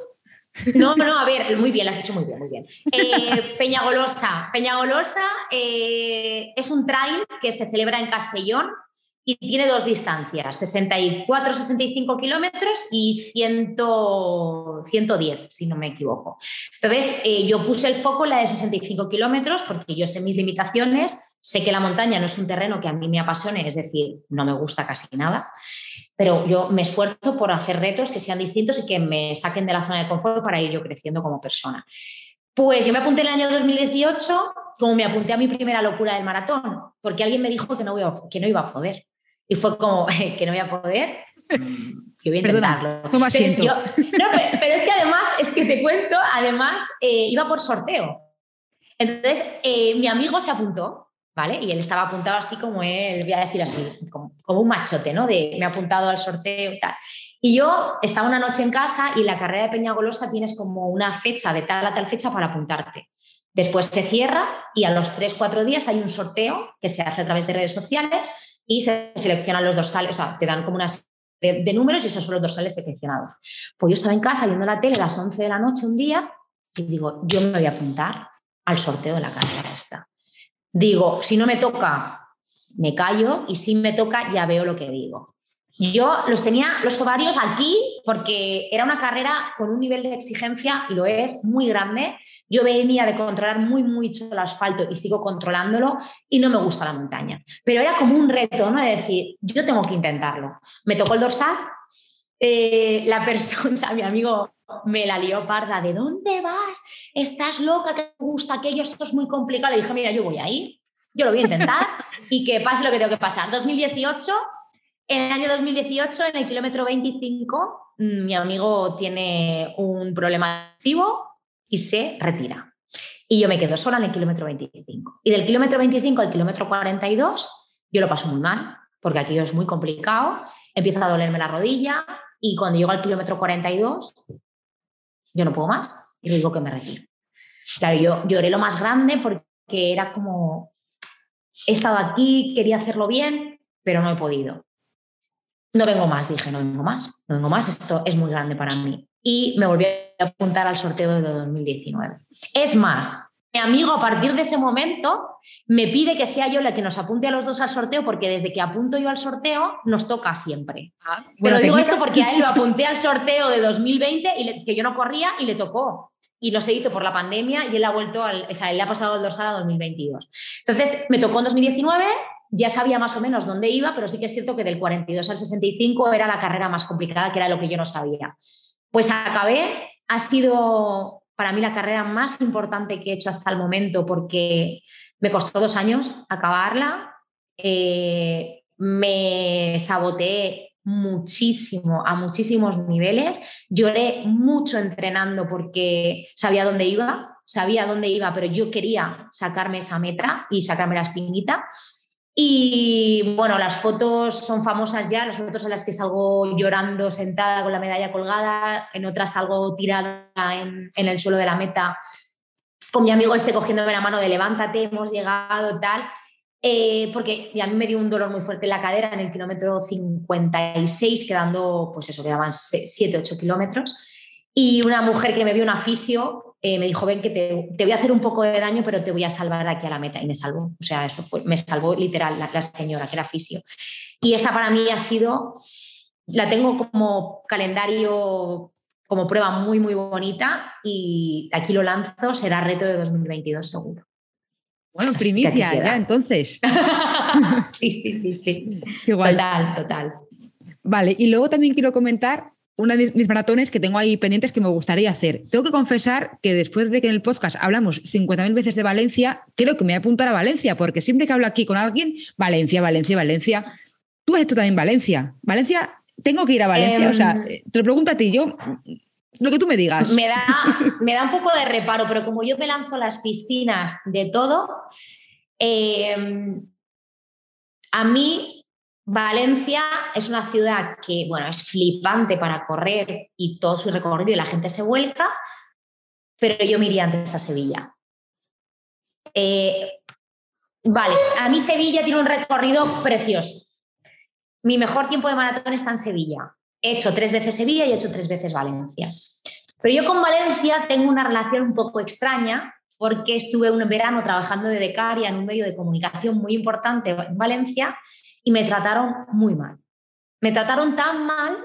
No, no, a ver, muy bien, lo has hecho muy bien, muy bien. Eh, Peñagolosa. Peñagolosa eh, es un trail que se celebra en Castellón y tiene dos distancias, 64-65 kilómetros y 100, 110, si no me equivoco. Entonces, eh, yo puse el foco en la de 65 kilómetros porque yo sé mis limitaciones, sé que la montaña no es un terreno que a mí me apasione, es decir, no me gusta casi nada pero yo me esfuerzo por hacer retos que sean distintos y que me saquen de la zona de confort para ir yo creciendo como persona. Pues yo me apunté en el año 2018 como me apunté a mi primera locura del maratón, porque alguien me dijo que no, que no iba a poder. Y fue como, *laughs* que no voy a poder, que voy a intentarlo. ¿cómo no, pero, es que además, es que te cuento, además, eh, iba por sorteo. Entonces, eh, mi amigo se apuntó ¿vale? Y él estaba apuntado así como él, voy a decir así, como, un machote, ¿no? De me ha apuntado al sorteo y tal. Y yo estaba una noche en casa y la carrera de Peñagolosa tienes como una fecha de tal a tal fecha para apuntarte. Después se cierra y a los 3-4 días hay un sorteo que se hace a través de redes sociales y se seleccionan los dorsales, o sea, te dan como una de, de números y esos son los dorsales seleccionados. Pues yo estaba en casa viendo la tele a las 11 de la noche un día y digo, yo me voy a apuntar al sorteo de la carrera esta. Digo, si no me toca, me callo y si me toca, ya veo lo que digo. Yo los tenía los ovarios aquí porque era una carrera con un nivel de exigencia, y lo es, muy grande. Yo venía de controlar muy mucho el asfalto y sigo controlándolo y no me gusta la montaña. Pero era como un reto, ¿no? De decir, yo tengo que intentarlo. Me tocó el dorsal, eh, la persona, *laughs* o sea, mi amigo me la lió parda, ¿de dónde vas? ¿Estás loca? ¿Te gusta aquello? Esto es muy complicado. Le dije, mira, yo voy ahí, yo lo voy a intentar *laughs* y que pase lo que tengo que pasar. 2018 en el año 2018, en el kilómetro 25, mm, mi amigo tiene un problema activo y se retira. Y yo me quedo sola en el kilómetro 25. Y del kilómetro 25 al kilómetro 42, yo lo paso muy mal, porque aquí es muy complicado. Empieza a dolerme la rodilla y cuando llego al kilómetro 42, yo no puedo más y le que me retiro. Claro, yo lloré lo más grande porque era como, he estado aquí, quería hacerlo bien, pero no he podido. No vengo más, dije, no vengo más, no vengo más, esto es muy grande para mí. Y me volví a apuntar al sorteo de 2019. Es más, mi amigo a partir de ese momento me pide que sea yo la que nos apunte a los dos al sorteo porque desde que apunto yo al sorteo nos toca siempre. Ah, Pero digo esto porque a él lo apunté al sorteo de 2020 y que yo no corría y le tocó. Y no se hizo por la pandemia y él ha vuelto al, o sea, él le ha pasado el dorsal a 2022. Entonces me tocó en 2019, ya sabía más o menos dónde iba, pero sí que es cierto que del 42 al 65 era la carrera más complicada, que era lo que yo no sabía. Pues acabé, ha sido para mí la carrera más importante que he hecho hasta el momento porque me costó dos años acabarla, eh, me saboteé muchísimo, a muchísimos niveles, lloré mucho entrenando porque sabía dónde iba, sabía dónde iba, pero yo quería sacarme esa meta y sacarme la espinita. Y bueno, las fotos son famosas ya, las fotos en las que salgo llorando sentada con la medalla colgada, en otras salgo tirada en, el suelo de la meta con mi amigo este cogiéndome la mano de levántate, hemos llegado, tal. Eh, porque a mí me dio un dolor muy fuerte en la cadera en el kilómetro 56, quedando, pues eso, quedaban 7, 8 kilómetros. Y una mujer que me vio, un fisio, eh, me dijo, ven que te, te, voy a hacer un poco de daño, pero te voy a salvar aquí a la meta. Y me salvó. O sea, eso fue, me salvó literal la, señora, que era fisio. Y esa para mí ha sido, la tengo como calendario, como prueba muy, muy bonita y aquí lo lanzo, será reto de 2022 seguro. Bueno, primicia ya entonces. *laughs* sí, sí, sí, sí. Igual. Total, total. Vale, y luego también quiero comentar una de mis maratones que tengo ahí pendientes que me gustaría hacer. Tengo que confesar que después de que en el podcast hablamos 50.000 veces de Valencia, creo que me voy a apuntar a Valencia, porque siempre que hablo aquí con alguien, Valencia, Valencia, Valencia. Tú has hecho también Valencia. Valencia, tengo que ir a Valencia. o sea, em, te lo pregunto a ti, yo, lo que tú me digas. Me da, me da un poco de reparo, pero como yo me lanzo las piscinas de todo, em, a mí Valencia es una ciudad que, bueno, es flipante para correr y todo su recorrido y la gente se vuelca, pero yo me iría antes a Sevilla. Eh, vale, a mí Sevilla tiene un recorrido precioso. Mi mejor tiempo de maratón está en Sevilla. He hecho tres veces Sevilla y he hecho tres veces Valencia. Pero yo con Valencia tengo una relación un poco extraña porque estuve un verano trabajando de becaria en un medio de comunicación muy importante en Valencia y me trataron muy mal. Me trataron tan mal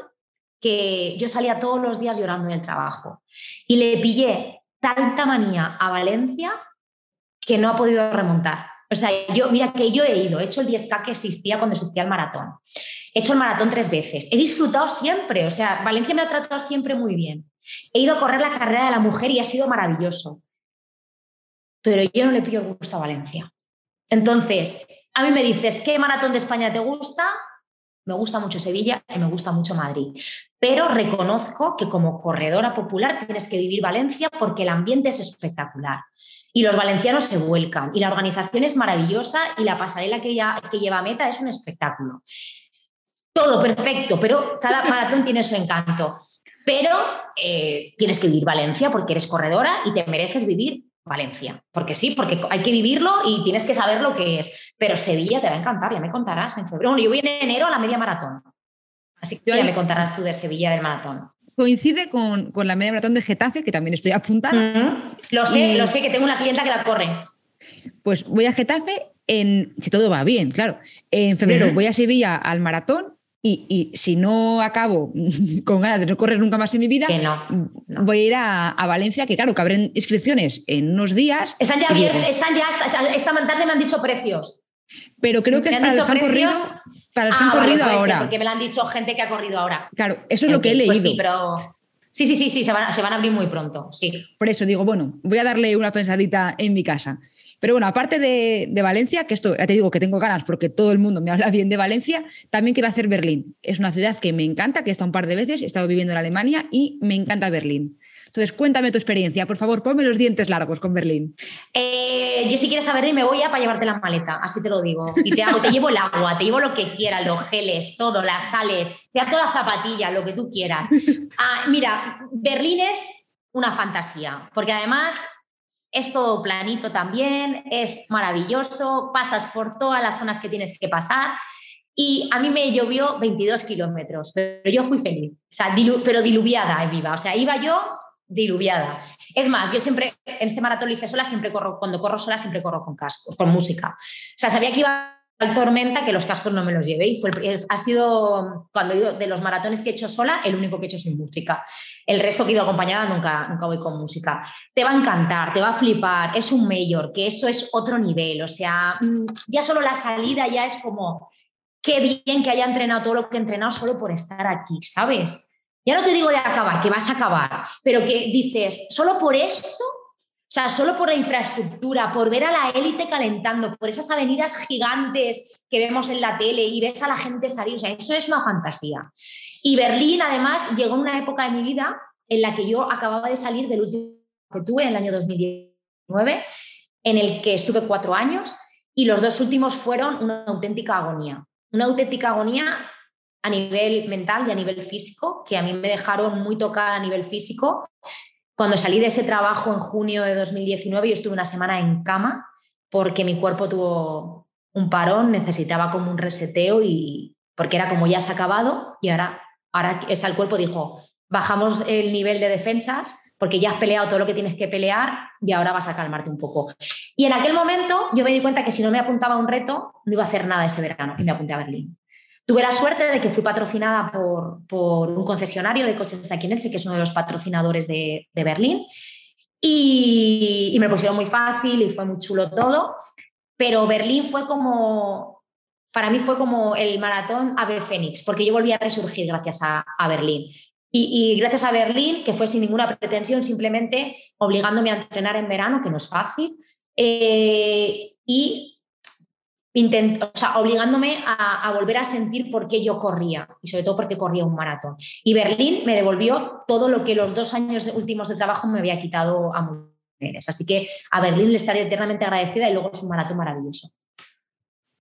que yo salía todos los días llorando en el trabajo. Y le pillé tanta manía a Valencia que no ha podido remontar. O sea, yo, mira que yo he ido, he hecho el 10K que existía cuando existía el maratón. He hecho el maratón tres veces. He disfrutado siempre. O sea, Valencia me ha tratado siempre muy bien. He ido a correr la carrera de la mujer y ha sido maravilloso. Pero yo no le pillo el gusto a Valencia. Entonces, a mí me dices, ¿qué maratón de España te gusta? Me gusta mucho Sevilla y me gusta mucho Madrid. pero reconozco que como corredora popular tienes que vivir Valencia porque el ambiente es espectacular. Y los valencianos se vuelcan, y la organización es maravillosa, y la pasarela que, lleva meta es un espectáculo. Todo perfecto, pero cada maratón tiene su encanto. Pero eh, tienes que vivir Valencia porque eres corredora y te mereces vivir Valencia. Porque sí, porque hay que vivirlo y tienes que saber lo que es. Pero Sevilla te va a encantar, ya me contarás en febrero. Bueno, yo voy en enero a la media maratón. Así que ya me contarás tú de Sevilla del maratón. Coincide con, la media maratón de Getafe, que también estoy apuntada. Lo sé, lo sé, que tengo una clienta que la corre. Pues voy a Getafe en, si todo va bien, claro. En febrero voy a Sevilla al maratón y, si no acabo *laughs* con ganas de no correr nunca más en mi vida, voy a ir a, Valencia, que claro, que abren inscripciones en unos días. Están ya abiertas, están ya, esta tarde me han dicho precios. Pero creo que es para los corrido, para los ah, corrido ahora. porque me lo han dicho gente que ha corrido ahora. Claro, eso es lo que he pues leído. sí, pero sí, sí, sí, sí, se van, se van a abrir muy pronto, sí. Por eso digo, bueno, voy a darle una pensadita en mi casa. Pero bueno, aparte de, Valencia, que esto ya te digo que tengo ganas porque todo el mundo me habla bien de Valencia, también quiero hacer Berlín. Es una ciudad que me encanta, que he estado un par de veces, he estado viviendo en Alemania y me encanta Berlín. Entonces, cuéntame tu experiencia, por favor, ponme los dientes largos con Berlín. Eh, yo si quieres saber Berlín me voy a para llevarte la maleta, así te lo digo. Y te, hago, llevo el agua, te llevo lo que quieras, los geles, todo, las sales, te hago la zapatilla, lo que tú quieras. Ah, mira, Berlín es una fantasía, porque además es todo planito también, es maravilloso, pasas por todas las zonas que tienes que pasar. Y a mí me llovió 22 kilómetros, pero yo fui feliz, o sea, pero diluviada viva. O sea, iba yo diluviada. Es más, yo siempre, en este maratón lo hice sola, siempre corro, cuando corro sola, siempre corro con cascos, con música. O sea, sabía que iba tormenta que los cascos no me los llevé y fue ha sido cuando he de los maratones que he hecho sola el único que he hecho sin música. El resto que he ido acompañada nunca, nunca voy con música. Te va a encantar te va a flipar es un mayor que eso es otro nivel o sea mm, ya solo la salida ya es como qué bien que haya entrenado todo lo que he entrenado solo por estar aquí sabes ya no te digo de acabar que vas a acabar pero que dices solo por esto o sea, solo por la infraestructura, por ver a la élite calentando, por esas avenidas gigantes que vemos en la tele y ves a la gente salir, o sea, eso es una fantasía. Y Berlín, además, llegó en una época de mi vida en la que yo acababa de salir del último que tuve, en el año 2019, en el que estuve cuatro años y los dos últimos fueron una auténtica agonía. Una auténtica agonía a nivel mental y a nivel físico, que a mí me dejaron muy tocada a nivel físico cuando salí de ese trabajo en junio de 2019, yo estuve una semana en cama porque mi cuerpo tuvo un parón, necesitaba como un reseteo y porque era como ya se ha acabado y ahora, ahora es el cuerpo dijo, bajamos el nivel de defensas porque ya has peleado todo lo que tienes que pelear y ahora vas a calmarte un poco. Y en aquel momento yo me di cuenta que si no me apuntaba a un reto, no iba a hacer nada ese verano y me apunté a Berlín. Tuve la suerte de que fui patrocinada por, un concesionario de coches aquí en que es uno de los patrocinadores de, Berlín, y, me pusieron muy fácil y fue muy chulo todo, pero Berlín fue como, para mí fue como el maratón Ave Fénix, porque yo volví a resurgir gracias a, Berlín. Y, gracias a Berlín, que fue sin ninguna pretensión, simplemente obligándome a entrenar en verano, que no es fácil, eh, y o sea, obligándome a, volver a sentir por qué yo corría y sobre todo porque corría un maratón. Y Berlín me devolvió todo lo que los dos años últimos de trabajo me había quitado a mujeres. Así que a Berlín le estaré eternamente agradecida y luego es un maratón maravilloso.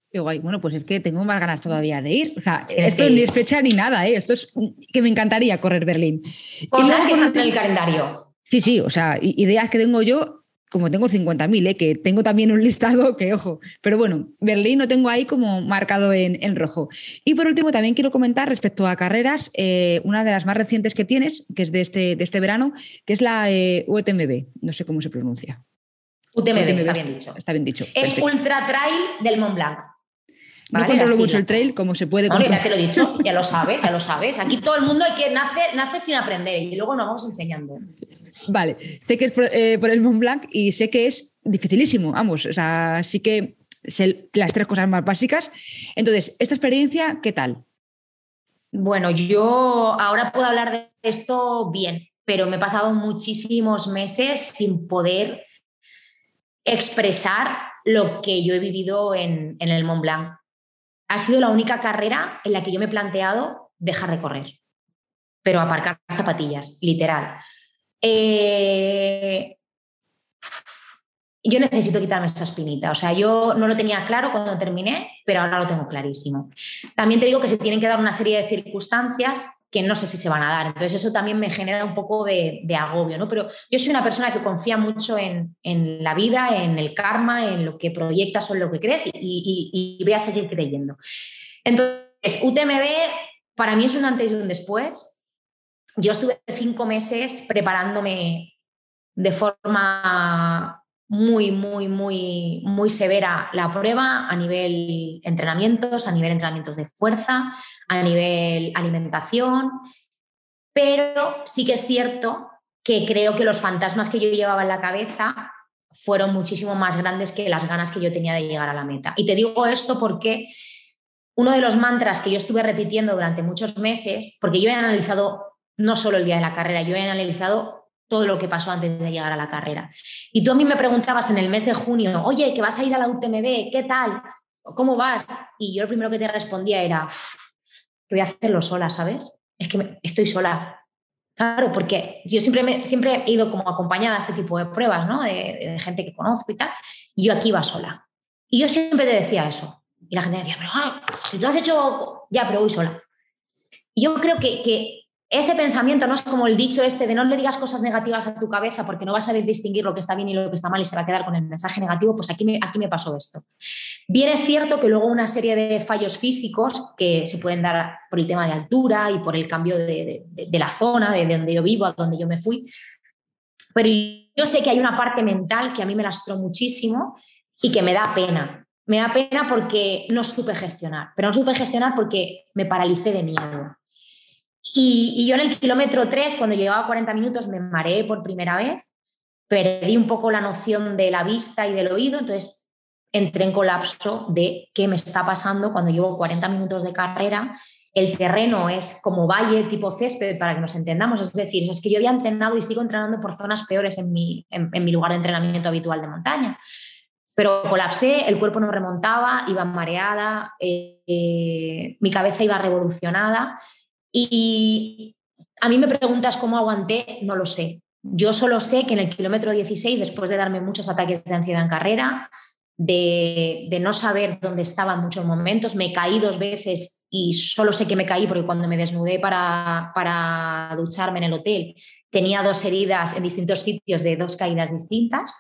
Qué guay. Bueno, pues es que tengo más ganas todavía de ir. O sea, esto ni es fecha ni nada, ¿eh? Esto es que me encantaría correr Berlín. Cosas que están en el calendario. Sí, sí, o sea, ideas que tengo yo como tengo 50.000, ¿eh? que tengo también un listado que, ojo, pero bueno, Berlín lo tengo ahí como marcado en, rojo. Y por último, también quiero comentar respecto a carreras, eh, una de las más recientes que tienes, que es de este, de este verano, que es la eh, UTMB, no sé cómo se pronuncia. UTMB, está bien dicho. Está bien dicho. Es Ultra Trail del Mont Blanc. No controlo mucho el trail, como se puede. No, ya te lo he dicho, ya lo sabes, ya lo *laughs* sabes. Aquí todo el mundo hay que nace, nace sin aprender y luego nos vamos enseñando. Vale, sé que es eh, por, el Mont Blanc y sé que es dificilísimo, vamos, o sea, sí que sé las tres cosas más básicas. Entonces, ¿esta experiencia qué tal? Bueno, yo ahora puedo hablar de esto bien, pero me he pasado muchísimos meses sin poder expresar lo que yo he vivido en, en el Mont Blanc. Ha sido la única carrera en la que yo me he planteado dejar de correr. pero aparcar zapatillas, literal. Eh, yo necesito quitarme esa espinita. O sea, yo no lo tenía claro cuando terminé, pero ahora lo tengo clarísimo. También te digo que se tienen que dar una serie de circunstancias que no sé si se van a dar. Entonces eso también me genera un poco de, agobio, ¿no? Pero yo soy una persona que confía mucho en, la vida, en el karma, en lo que proyectas o en lo que crees y, voy a seguir creyendo. Entonces, UTMB para mí es un antes y un después. Yo estuve cinco meses preparándome de forma muy, muy, muy, muy severa la prueba a nivel entrenamientos, a nivel entrenamientos de fuerza, a nivel alimentación, pero sí que es cierto que creo que los fantasmas que yo llevaba en la cabeza fueron muchísimo más grandes que las ganas que yo tenía de llegar a la meta. Y te digo esto porque uno de los mantras que yo estuve repitiendo durante muchos meses, porque yo he analizado no solo el día de la carrera, yo he analizado todo lo que pasó antes de llegar a la carrera. Y tú a mí me preguntabas en el mes de junio, oye, que vas a ir a la UTMB, ¿qué tal? ¿Cómo vas? Y yo lo primero que te respondía era, que voy a hacerlo sola, ¿sabes? Es que estoy sola. Claro, porque yo siempre, siempre he ido como acompañada a este tipo de pruebas, ¿no? De, gente que conozco y tal, y yo aquí iba sola. Y yo siempre te decía eso. Y la gente decía, pero si tú has hecho, ya, pero voy sola. Y yo creo que ese pensamiento no es como el dicho este de no le digas cosas negativas a tu cabeza porque no vas a saber distinguir lo que está bien y lo que está mal y se va a quedar con el mensaje negativo, pues aquí me, aquí me pasó esto. Bien es cierto que luego una serie de fallos físicos que se pueden dar por el tema de altura y por el cambio de, la zona, de, donde yo vivo a donde yo me fui, pero yo sé que hay una parte mental que a mí me lastró muchísimo y que me da pena. Me da pena porque no supe gestionar, pero no supe gestionar porque me paralicé de miedo. Y, yo en el kilómetro 3, cuando llevaba 40 minutos, me mareé por primera vez, perdí un poco la noción de la vista y del oído, entonces entré en colapso de qué me está pasando cuando llevo 40 minutos de carrera. El terreno es como valle tipo césped, para que nos entendamos, es decir, es que yo había entrenado y sigo entrenando por zonas peores en mi, en, mi lugar de entrenamiento habitual de montaña. Pero colapsé, el cuerpo no remontaba, iba mareada, eh, eh, mi cabeza iba revolucionada y a mí me preguntas cómo aguanté, no lo sé. Yo solo sé que en el kilómetro 16, después de darme muchos ataques de ansiedad en carrera, de, no saber dónde estaba en muchos momentos, me caí dos veces y solo sé que me caí porque cuando me desnudé para, para ducharme en el hotel tenía dos heridas en distintos sitios de dos caídas distintas.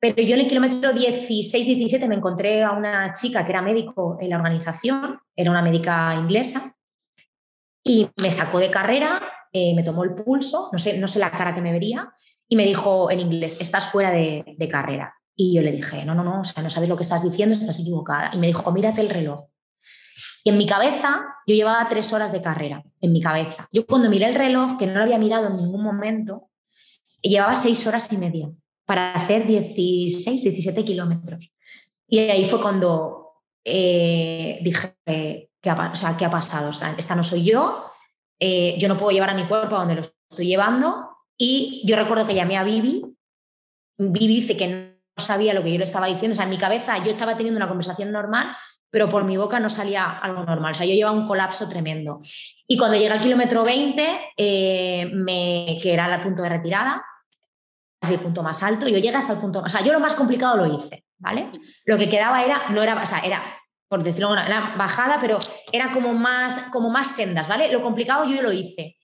Pero yo en el kilómetro 16-17 me encontré a una chica que era médico en la organización, era una médica inglesa, y me sacó de carrera, eh, me tomó el pulso, no sé, no sé la cara que me vería, y me dijo en inglés, estás fuera de, carrera. Y yo le dije, no, no, no, o sea, no sabes lo que estás diciendo, estás equivocada. Y me dijo, mírate el reloj. Y en mi cabeza, yo llevaba tres horas de carrera, en mi cabeza. Yo cuando miré el reloj, que no lo había mirado en ningún momento, llevaba seis horas y media para hacer 16, 17 kilómetros. Y ahí fue cuando eh, dije, ¿qué ha, o sea, ¿qué ha pasado? O sea, esta no soy yo, eh, yo no puedo llevar a mi cuerpo a donde lo estoy llevando. Y yo recuerdo que llamé a Vivi. Vivi dice que no sabía lo que yo le estaba diciendo. O sea, en mi cabeza yo estaba teniendo una conversación normal, pero por mi boca no salía algo normal. O sea, yo llevaba un colapso tremendo. Y cuando llegué al kilómetro 20, eh, me, que era el punto de retirada, el punto más alto, yo llegué hasta el punto, o sea, yo lo más complicado lo hice, ¿vale? Lo que quedaba era, no era, o sea, era por decirlo una era bajada, pero era como más, como más sendas, ¿vale? Lo complicado yo lo hice.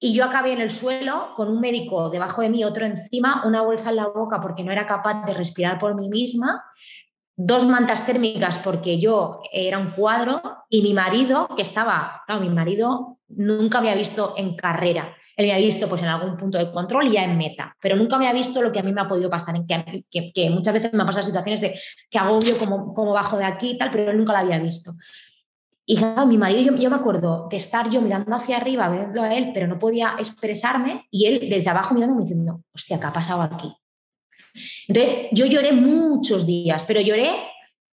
Y yo acabé en el suelo con un médico debajo de mí, otro encima, una bolsa en la boca porque no era capaz de respirar por mí misma, dos mantas térmicas porque yo era un cuadro y mi marido, que estaba, claro, mi marido nunca había visto en carrera él me ha visto pues, en algún punto de control y ya en meta, pero nunca me ha visto lo que a mí me ha podido pasar, en que, muchas veces me ha pasado situaciones de que agobio como, como bajo de aquí y tal, pero él nunca lo había visto. Y mi marido, yo, me acuerdo de estar yo mirando hacia arriba, verlo a él, pero no podía expresarme y él desde abajo mirándome diciendo, hostia, ¿qué ha pasado aquí? Entonces, yo lloré muchos días, pero lloré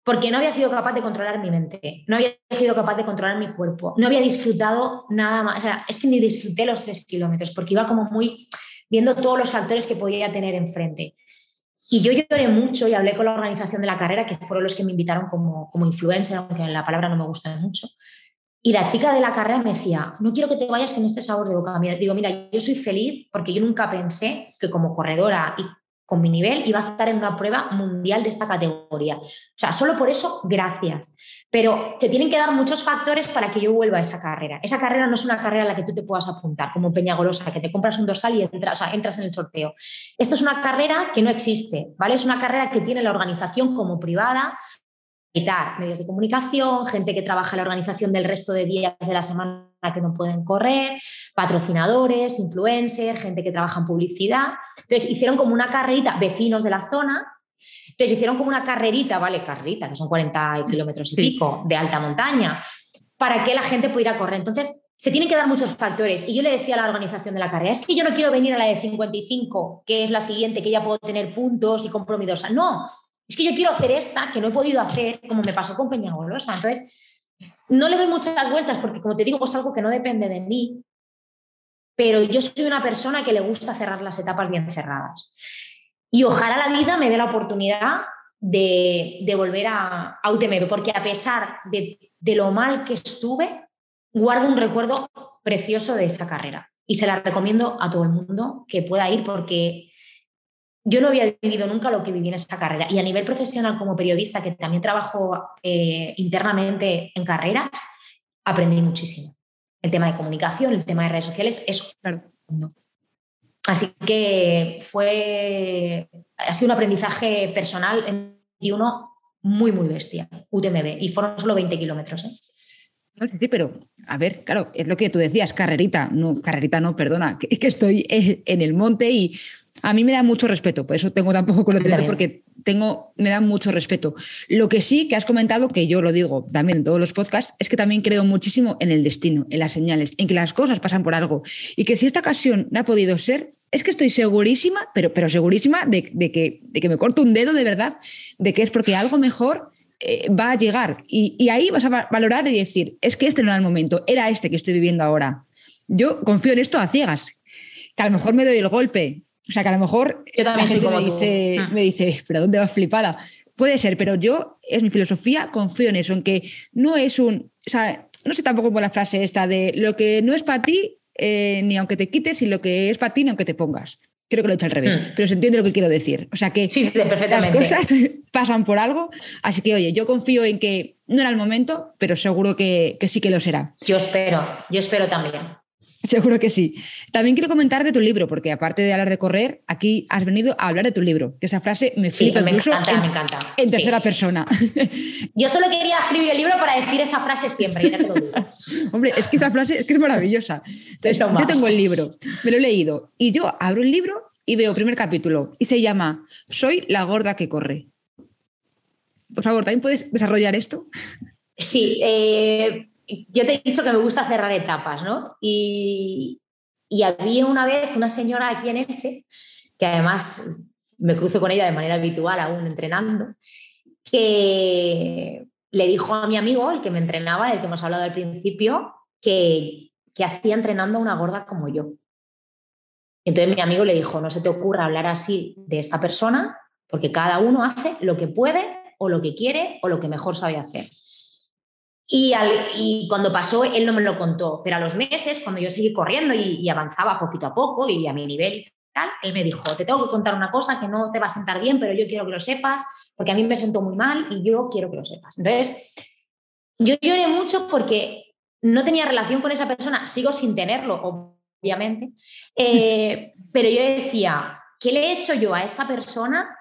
porque no había sido capaz de controlar mi mente, no había sido capaz de controlar mi cuerpo, no había disfrutado nada más, o sea, es que ni disfruté los tres kilómetros porque iba como muy viendo todos los factores que podía tener enfrente. Y yo lloré mucho y hablé con la organización de la carrera, que fueron los que me invitaron como, como influencer, aunque la palabra no me gusta mucho. Y la chica de la carrera me decía, no quiero que te vayas con este sabor de boca. Digo, mira, yo soy feliz porque yo nunca pensé que como corredora y con mi nivel iba a estar en una prueba mundial de esta categoría. O sea, solo por eso, gracias. Pero te tienen que dar muchos factores para que yo vuelva a esa carrera. Esa carrera no es una carrera a la que tú te puedas apuntar, como Peñagolosa, que te compras un dorsal y entras, entras en el sorteo. Esta es una carrera que no existe, ¿vale? Es una carrera que tiene la organización como privada, medios de comunicación, gente que trabaja en la organización del resto de días de la semana que no pueden correr, patrocinadores, influencers, gente que trabaja en publicidad. Entonces hicieron como una carrerita, vecinos de la zona, entonces hicieron como una carrerita, vale, carrerita, que son 40 kilómetros y pico de alta montaña, para que la gente pudiera correr. Entonces se tienen que dar muchos factores. Y yo le decía a la organización de la carrera, es que yo no quiero venir a la de 55, que es la siguiente, que ya puedo tener puntos y compromisos. No, es que yo quiero hacer esta que no he podido hacer, como me pasó con Peñagolosa. Entonces, no le doy muchas vueltas porque, como te digo, es algo que no depende de mí, pero yo soy una persona que le gusta cerrar las etapas bien cerradas. Y ojalá la vida me dé la oportunidad de, volver a, a, UTMB, porque a pesar de, de lo mal que estuve, guardo un recuerdo precioso de esta carrera. Y se la recomiendo a todo el mundo que pueda ir porque yo no había vivido nunca lo que viví en esa carrera. Y a nivel profesional como periodista, que también trabajo eh, internamente en carreras, aprendí muchísimo. El tema de comunicación, el tema de redes sociales, es claro. Así que fue, ha sido un aprendizaje personal y uno muy, muy bestia, UTMB, y fueron solo 20 kilómetros. ¿eh? Sí, pero a ver, claro, es lo que tú decías, carrerita, no, carrerita no, perdona, que, que estoy en el monte y a mí me da mucho respeto, por eso tengo tan poco conocimiento, porque tengo, me da mucho respeto. Lo que sí que has comentado, que yo lo digo también en todos los podcasts, es que también creo muchísimo en el destino, en las señales, en que las cosas pasan por algo. Y que si esta ocasión no ha podido ser, es que estoy segurísima, pero, pero segurísima de, que, de que me corto un dedo de verdad, de que es porque algo mejor eh, va a llegar. Y, y, ahí vas a valorar y decir, es que este no era el momento, era este que estoy viviendo ahora. Yo confío en esto a ciegas, que a lo mejor me doy el golpe, o sea, que a lo mejor yo también la me, dice, ah. me dice, pero ¿dónde vas flipada? Puede ser, pero yo, es mi filosofía, confío en eso, en que no es un. O sea, no sé tampoco por la frase esta de lo que no es para ti, eh, ni aunque te quites, y lo que es para ti, ni aunque te pongas. Creo que lo he hecho al revés, hmm. pero se entiende lo que quiero decir. O sea que sí, perfectamente. las cosas *laughs* pasan por algo. Así que, oye, yo confío en que no era el momento, pero seguro que, que sí que lo será. Yo espero, yo espero también. *laughs* Seguro que sí. También quiero comentar de tu libro, porque aparte de hablar de correr, aquí has venido a hablar de tu libro, que esa frase me flipa me encanta, en, me encanta. En tercera persona. *laughs* Yo solo quería escribir el libro para decir esa frase siempre, ya te lo digo. *laughs* Hombre, es que esa frase es que es maravillosa. Entonces, yo tengo el libro, me lo he leído, y yo abro el libro y veo primer capítulo, y se llama Soy la gorda que corre. Por favor, ¿también puedes desarrollar esto? Sí, eh, yo te he dicho que me gusta cerrar etapas, ¿no? Y, había una vez una señora aquí en Elche, que además me cruzo con ella de manera habitual aún entrenando, que le dijo a mi amigo, el que me entrenaba, del que hemos hablado al principio, que, que hacía entrenando a una gorda como yo. Entonces mi amigo le dijo, no se te ocurra hablar así de esta persona, porque cada uno hace lo que puede o lo que quiere o lo que mejor sabe hacer. Y, cuando pasó, él no me lo contó, pero a los meses, cuando yo seguí corriendo y, avanzaba poquito a poco y a mi nivel y tal, él me dijo, te tengo que contar una cosa que no te va a sentar bien, pero yo quiero que lo sepas, porque a mí me sentó muy mal y yo quiero que lo sepas. Entonces, yo lloré mucho porque no tenía relación con esa persona, sigo sin tenerlo, obviamente, eh, *laughs* pero yo decía, ¿qué le he hecho yo a esta persona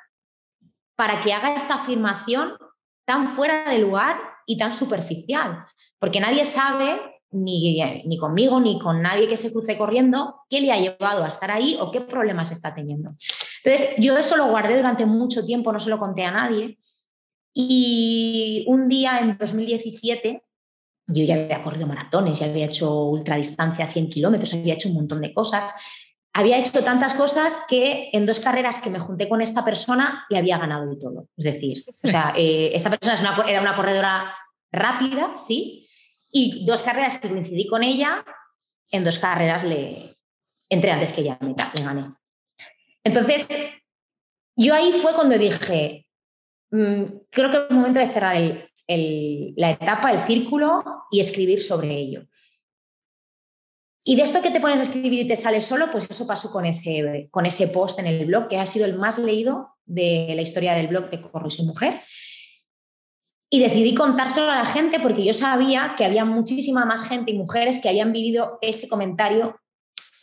para que haga esta afirmación tan fuera de lugar y tan superficial, porque nadie sabe, ni, ni conmigo, ni con nadie que se cruce corriendo, qué le ha llevado a estar ahí o qué problemas está teniendo. Entonces, yo eso lo guardé durante mucho tiempo, no se lo conté a nadie. Y un día en 2017, yo ya había corrido maratones, ya había hecho ultradistancia 100 kilómetros, había hecho un montón de cosas. Había hecho tantas cosas que en dos carreras que me junté con esta persona le había ganado y todo. Es decir, o sea, *laughs* eh, esta persona era una corredora rápida, sí, y dos carreras que coincidí con ella, en dos carreras le entré antes que ella, le gané. Entonces, yo ahí fue cuando dije, mm, creo que es el momento de cerrar la etapa, el círculo y escribir sobre ello. Y de esto que te pones a escribir y te sale solo, pues eso pasó con ese, con ese post en el blog, que ha sido el más leído de la historia del blog de Corro y mujer. Y decidí contárselo a la gente porque yo sabía que había muchísima más gente y mujeres que habían vivido ese comentario,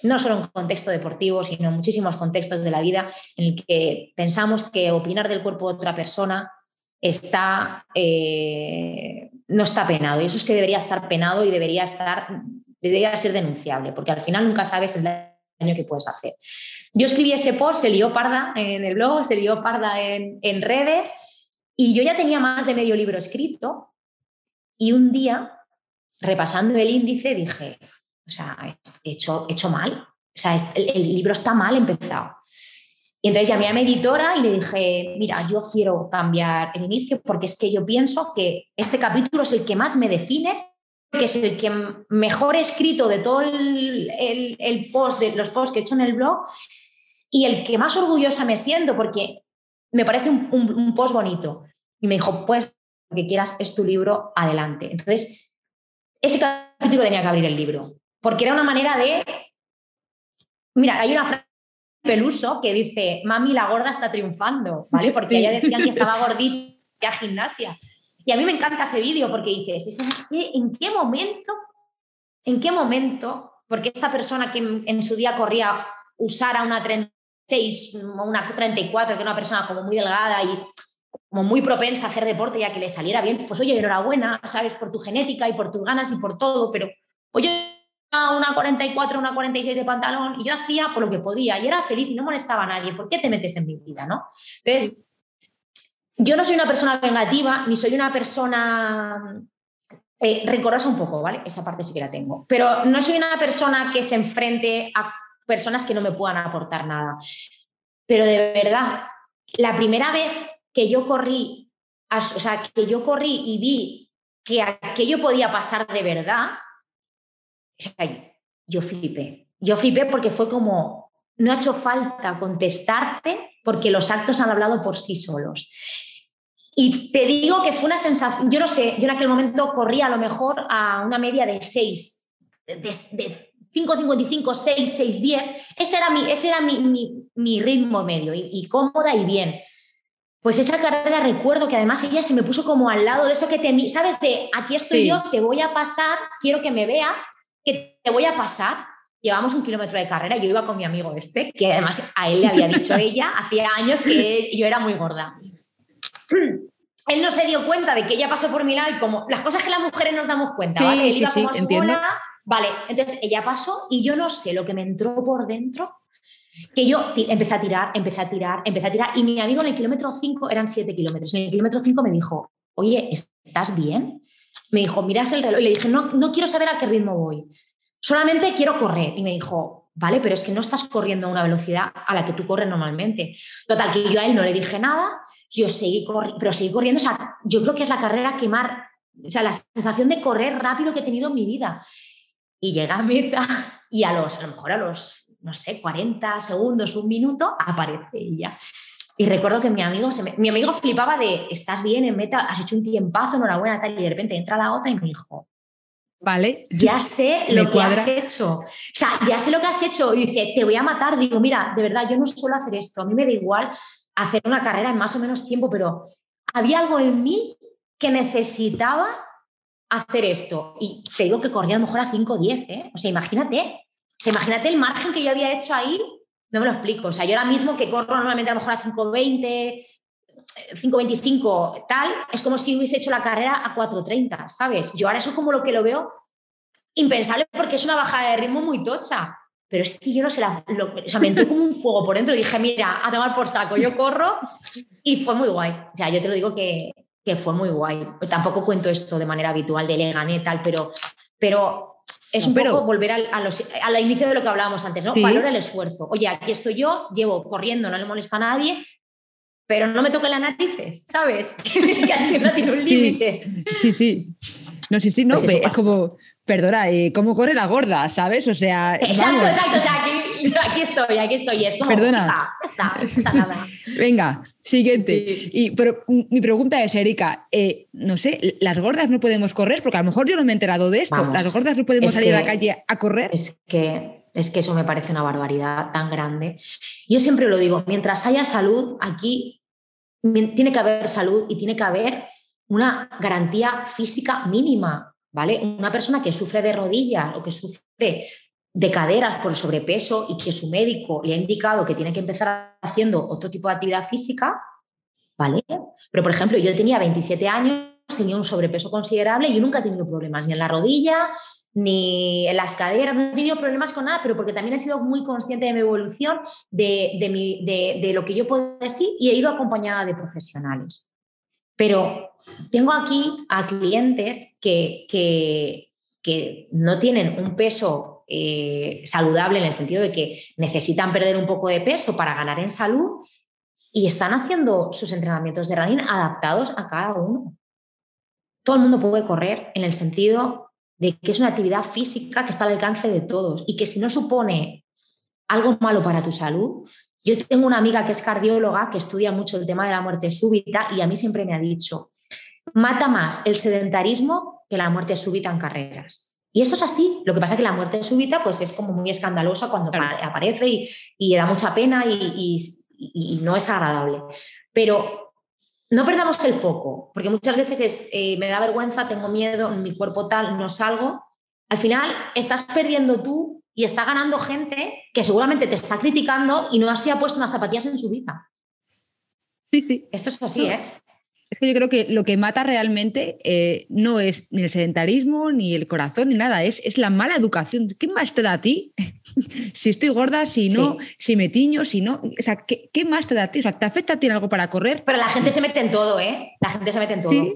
no solo en contexto deportivo, sino en muchísimos contextos de la vida en el que pensamos que opinar del cuerpo de otra persona está, eh, no está penado. Y eso es que debería estar penado y debería estar debería ser denunciable, porque al final nunca sabes el daño que puedes hacer. Yo escribí ese post, se lió parda en el blog, se lió parda en, en redes, y yo ya tenía más de medio libro escrito, y un día, repasando el índice, dije, o sea, he hecho, hecho mal, o sea, el, el libro está mal empezado. Y entonces llamé a mi editora y le dije, mira, yo quiero cambiar el inicio porque es que yo pienso que este capítulo es el que más me define que es el que mejor he escrito de todo el, post, de los posts que he hecho en el blog, y el que más orgullosa me siento, porque me parece un, post bonito. Y me dijo, pues, lo que quieras es tu libro, adelante. Entonces, ese capítulo tenía que abrir el libro, porque era una manera de... Mira, hay una frase Peluso que dice, mami, la gorda está triunfando, ¿vale? *laughs* Porque ella decía que estaba *laughs* gordita a gimnasia. Y a mí me encanta ese vídeo porque dices. ¿En qué momento? ¿En qué momento? Porque esta persona que en, su día corría usara una 36 o una 34, que era una persona como muy delgada y como muy propensa a hacer deporte y a que le saliera bien, pues oye, enhorabuena, sabes, por tu genética y por tus ganas y por todo, pero oye, una 44, una 46 de pantalón y yo hacía por lo que podía y era feliz y no molestaba a nadie. ¿Por qué te metes en mi vida, no? Entonces, yo no soy una persona vengativa, ni soy una persona eh, rencorosa un poco, ¿vale? Esa parte sí que la tengo. Pero no soy una persona que se enfrente a personas que no me puedan aportar nada. Pero de verdad, la primera vez que yo corrí, o sea, que yo corrí y vi que aquello podía pasar de verdad, yo flipé. Yo flipé porque fue como, no ha hecho falta contestarte porque los actos han hablado por sí solos. Y te digo que fue una sensación, yo no sé, yo en aquel momento corría a lo mejor a una media de 6, de, de 5,55, 6, 6, 10. Ese era mi, ese era mi, mi, ritmo medio y, cómoda y bien. Pues esa carrera recuerdo que además ella se me puso como al lado de eso que te, sabes, de aquí estoy yo, te voy a pasar, quiero que me veas, que te voy a pasar llevamos un kilómetro de carrera, yo iba con mi amigo este, que además a él le había dicho ella, hacía años que yo era muy gorda. Él no se dio cuenta de que ella pasó por mi lado y como las cosas que las mujeres nos damos cuenta, ¿vale? Él iba como a su bola, vale, entonces ella pasó y yo no sé lo que me entró por dentro, que yo empecé a tirar, empecé a tirar, empecé a tirar y mi amigo en el kilómetro 5 eran 7 kilómetros, en el kilómetro 5 me dijo, oye, ¿estás bien? Me dijo, miras el reloj y le dije, no, no quiero saber a qué ritmo voy solamente quiero correr. Y me dijo, vale, pero es que no estás corriendo a una velocidad a la que tú corres normalmente. Total, que yo a él no le dije nada, yo seguí corriendo, pero seguí corriendo, o sea, yo creo que es la carrera que más, o sea, la sensación de correr rápido que he tenido en mi vida. Y llega a meta y a los, a lo mejor a los, no sé, 40 segundos, un minuto, aparece ella. Y recuerdo que mi amigo, mi amigo flipaba de, estás bien en meta, has hecho un tiempazo, enhorabuena, tal, y de repente entra la otra y me dijo, Vale. Ya sé lo que has hecho. O sea, ya sé lo que has hecho. Y dice, te voy a matar. Digo, mira, de verdad, yo no suelo hacer esto. A mí me da igual hacer una carrera en más o menos tiempo, pero había algo en mí que necesitaba hacer esto. Y te digo que corría a lo mejor a 5 o 10, ¿eh? O sea, imagínate. O sea, imagínate el margen que yo había hecho ahí. No me lo explico. O sea, yo ahora mismo que corro normalmente a lo mejor a 5.20, 5.25 tal, es como si hubiese hecho la carrera a 4.30, ¿sabes? Yo ahora eso es como lo que lo veo impensable porque es una bajada de ritmo muy tocha. Pero es que yo no sé, la, o sea, me entró como un fuego por dentro y dije, mira, a tomar por saco, yo corro y fue muy guay. O sea, yo te lo digo que, que fue muy guay. Tampoco cuento esto de manera habitual, de le gané tal, pero, pero es un poco volver al, a los, al inicio de lo que hablábamos antes, ¿no? Valora el esfuerzo. Oye, aquí estoy yo, llevo corriendo, no le molesta a nadie, pero no me toque las narices, ¿sabes? *laughs* que no tiene un límite. Sí, sí. No, sí, sí, no, pues es como, perdona, eh, ¿cómo corre la gorda, sabes? O sea, exacto, exacto. O sea, aquí aquí estoy, aquí estoy. Es como, Perdona. está, está nada. Venga, siguiente. Y, pero mi pregunta es, Erika, eh, no sé, ¿las gordas no podemos correr? Porque a lo mejor yo no me he enterado de esto. ¿Las gordas no podemos salir a la calle a correr? Es que, es que eso me parece una barbaridad tan grande. Yo siempre lo digo, mientras haya salud, aquí tiene que haber salud y tiene que haber una garantía física mínima, ¿vale? Una persona que sufre de rodillas o que sufre de caderas por sobrepeso y que su médico le ha indicado que tiene que empezar haciendo otro tipo de actividad física, ¿vale? Pero, por ejemplo, yo tenía 27 años, tenía un sobrepeso considerable y yo nunca he tenido problemas ni en la rodilla, ni en las caderas, no he tenido problemas con nada, pero porque también he sido muy consciente de mi evolución, de, de, lo que yo puedo decir y he ido acompañada de profesionales. Pero tengo aquí a clientes que, que, que no tienen un peso eh, saludable en el sentido de que necesitan perder un poco de peso para ganar en salud y están haciendo sus entrenamientos de running adaptados a cada uno. Todo el mundo puede correr en el sentido de que es una actividad física que está al alcance de todos y que si no supone algo malo para tu salud, yo tengo una amiga que es cardióloga que estudia mucho el tema de la muerte súbita y a mí siempre me ha dicho, mata más el sedentarismo que la muerte súbita en carreras. Y esto es así. Lo que pasa es que la muerte súbita pues, es como muy escandalosa cuando aparece y, da mucha pena y, no es agradable. Pero no perdamos el foco, porque muchas veces es, eh, me da vergüenza, tengo miedo, mi cuerpo tal, no salgo. Al final estás perdiendo tú y está ganando gente que seguramente te está criticando y no se ha puesto unas zapatillas en su vida. Sí, sí. Esto es así, ¿eh? Es que yo creo que lo que mata realmente eh, no es ni el sedentarismo, ni el corazón, ni nada, es, es la mala educación. ¿Qué más te da a ti? *laughs* si estoy gorda, si no, si me tiño, si no. O sea, ¿qué, ¿qué, más te da a ti? O sea, ¿te afecta a ti algo para correr? Pero la gente se mete en todo, ¿eh? La gente se mete en todo. Sí,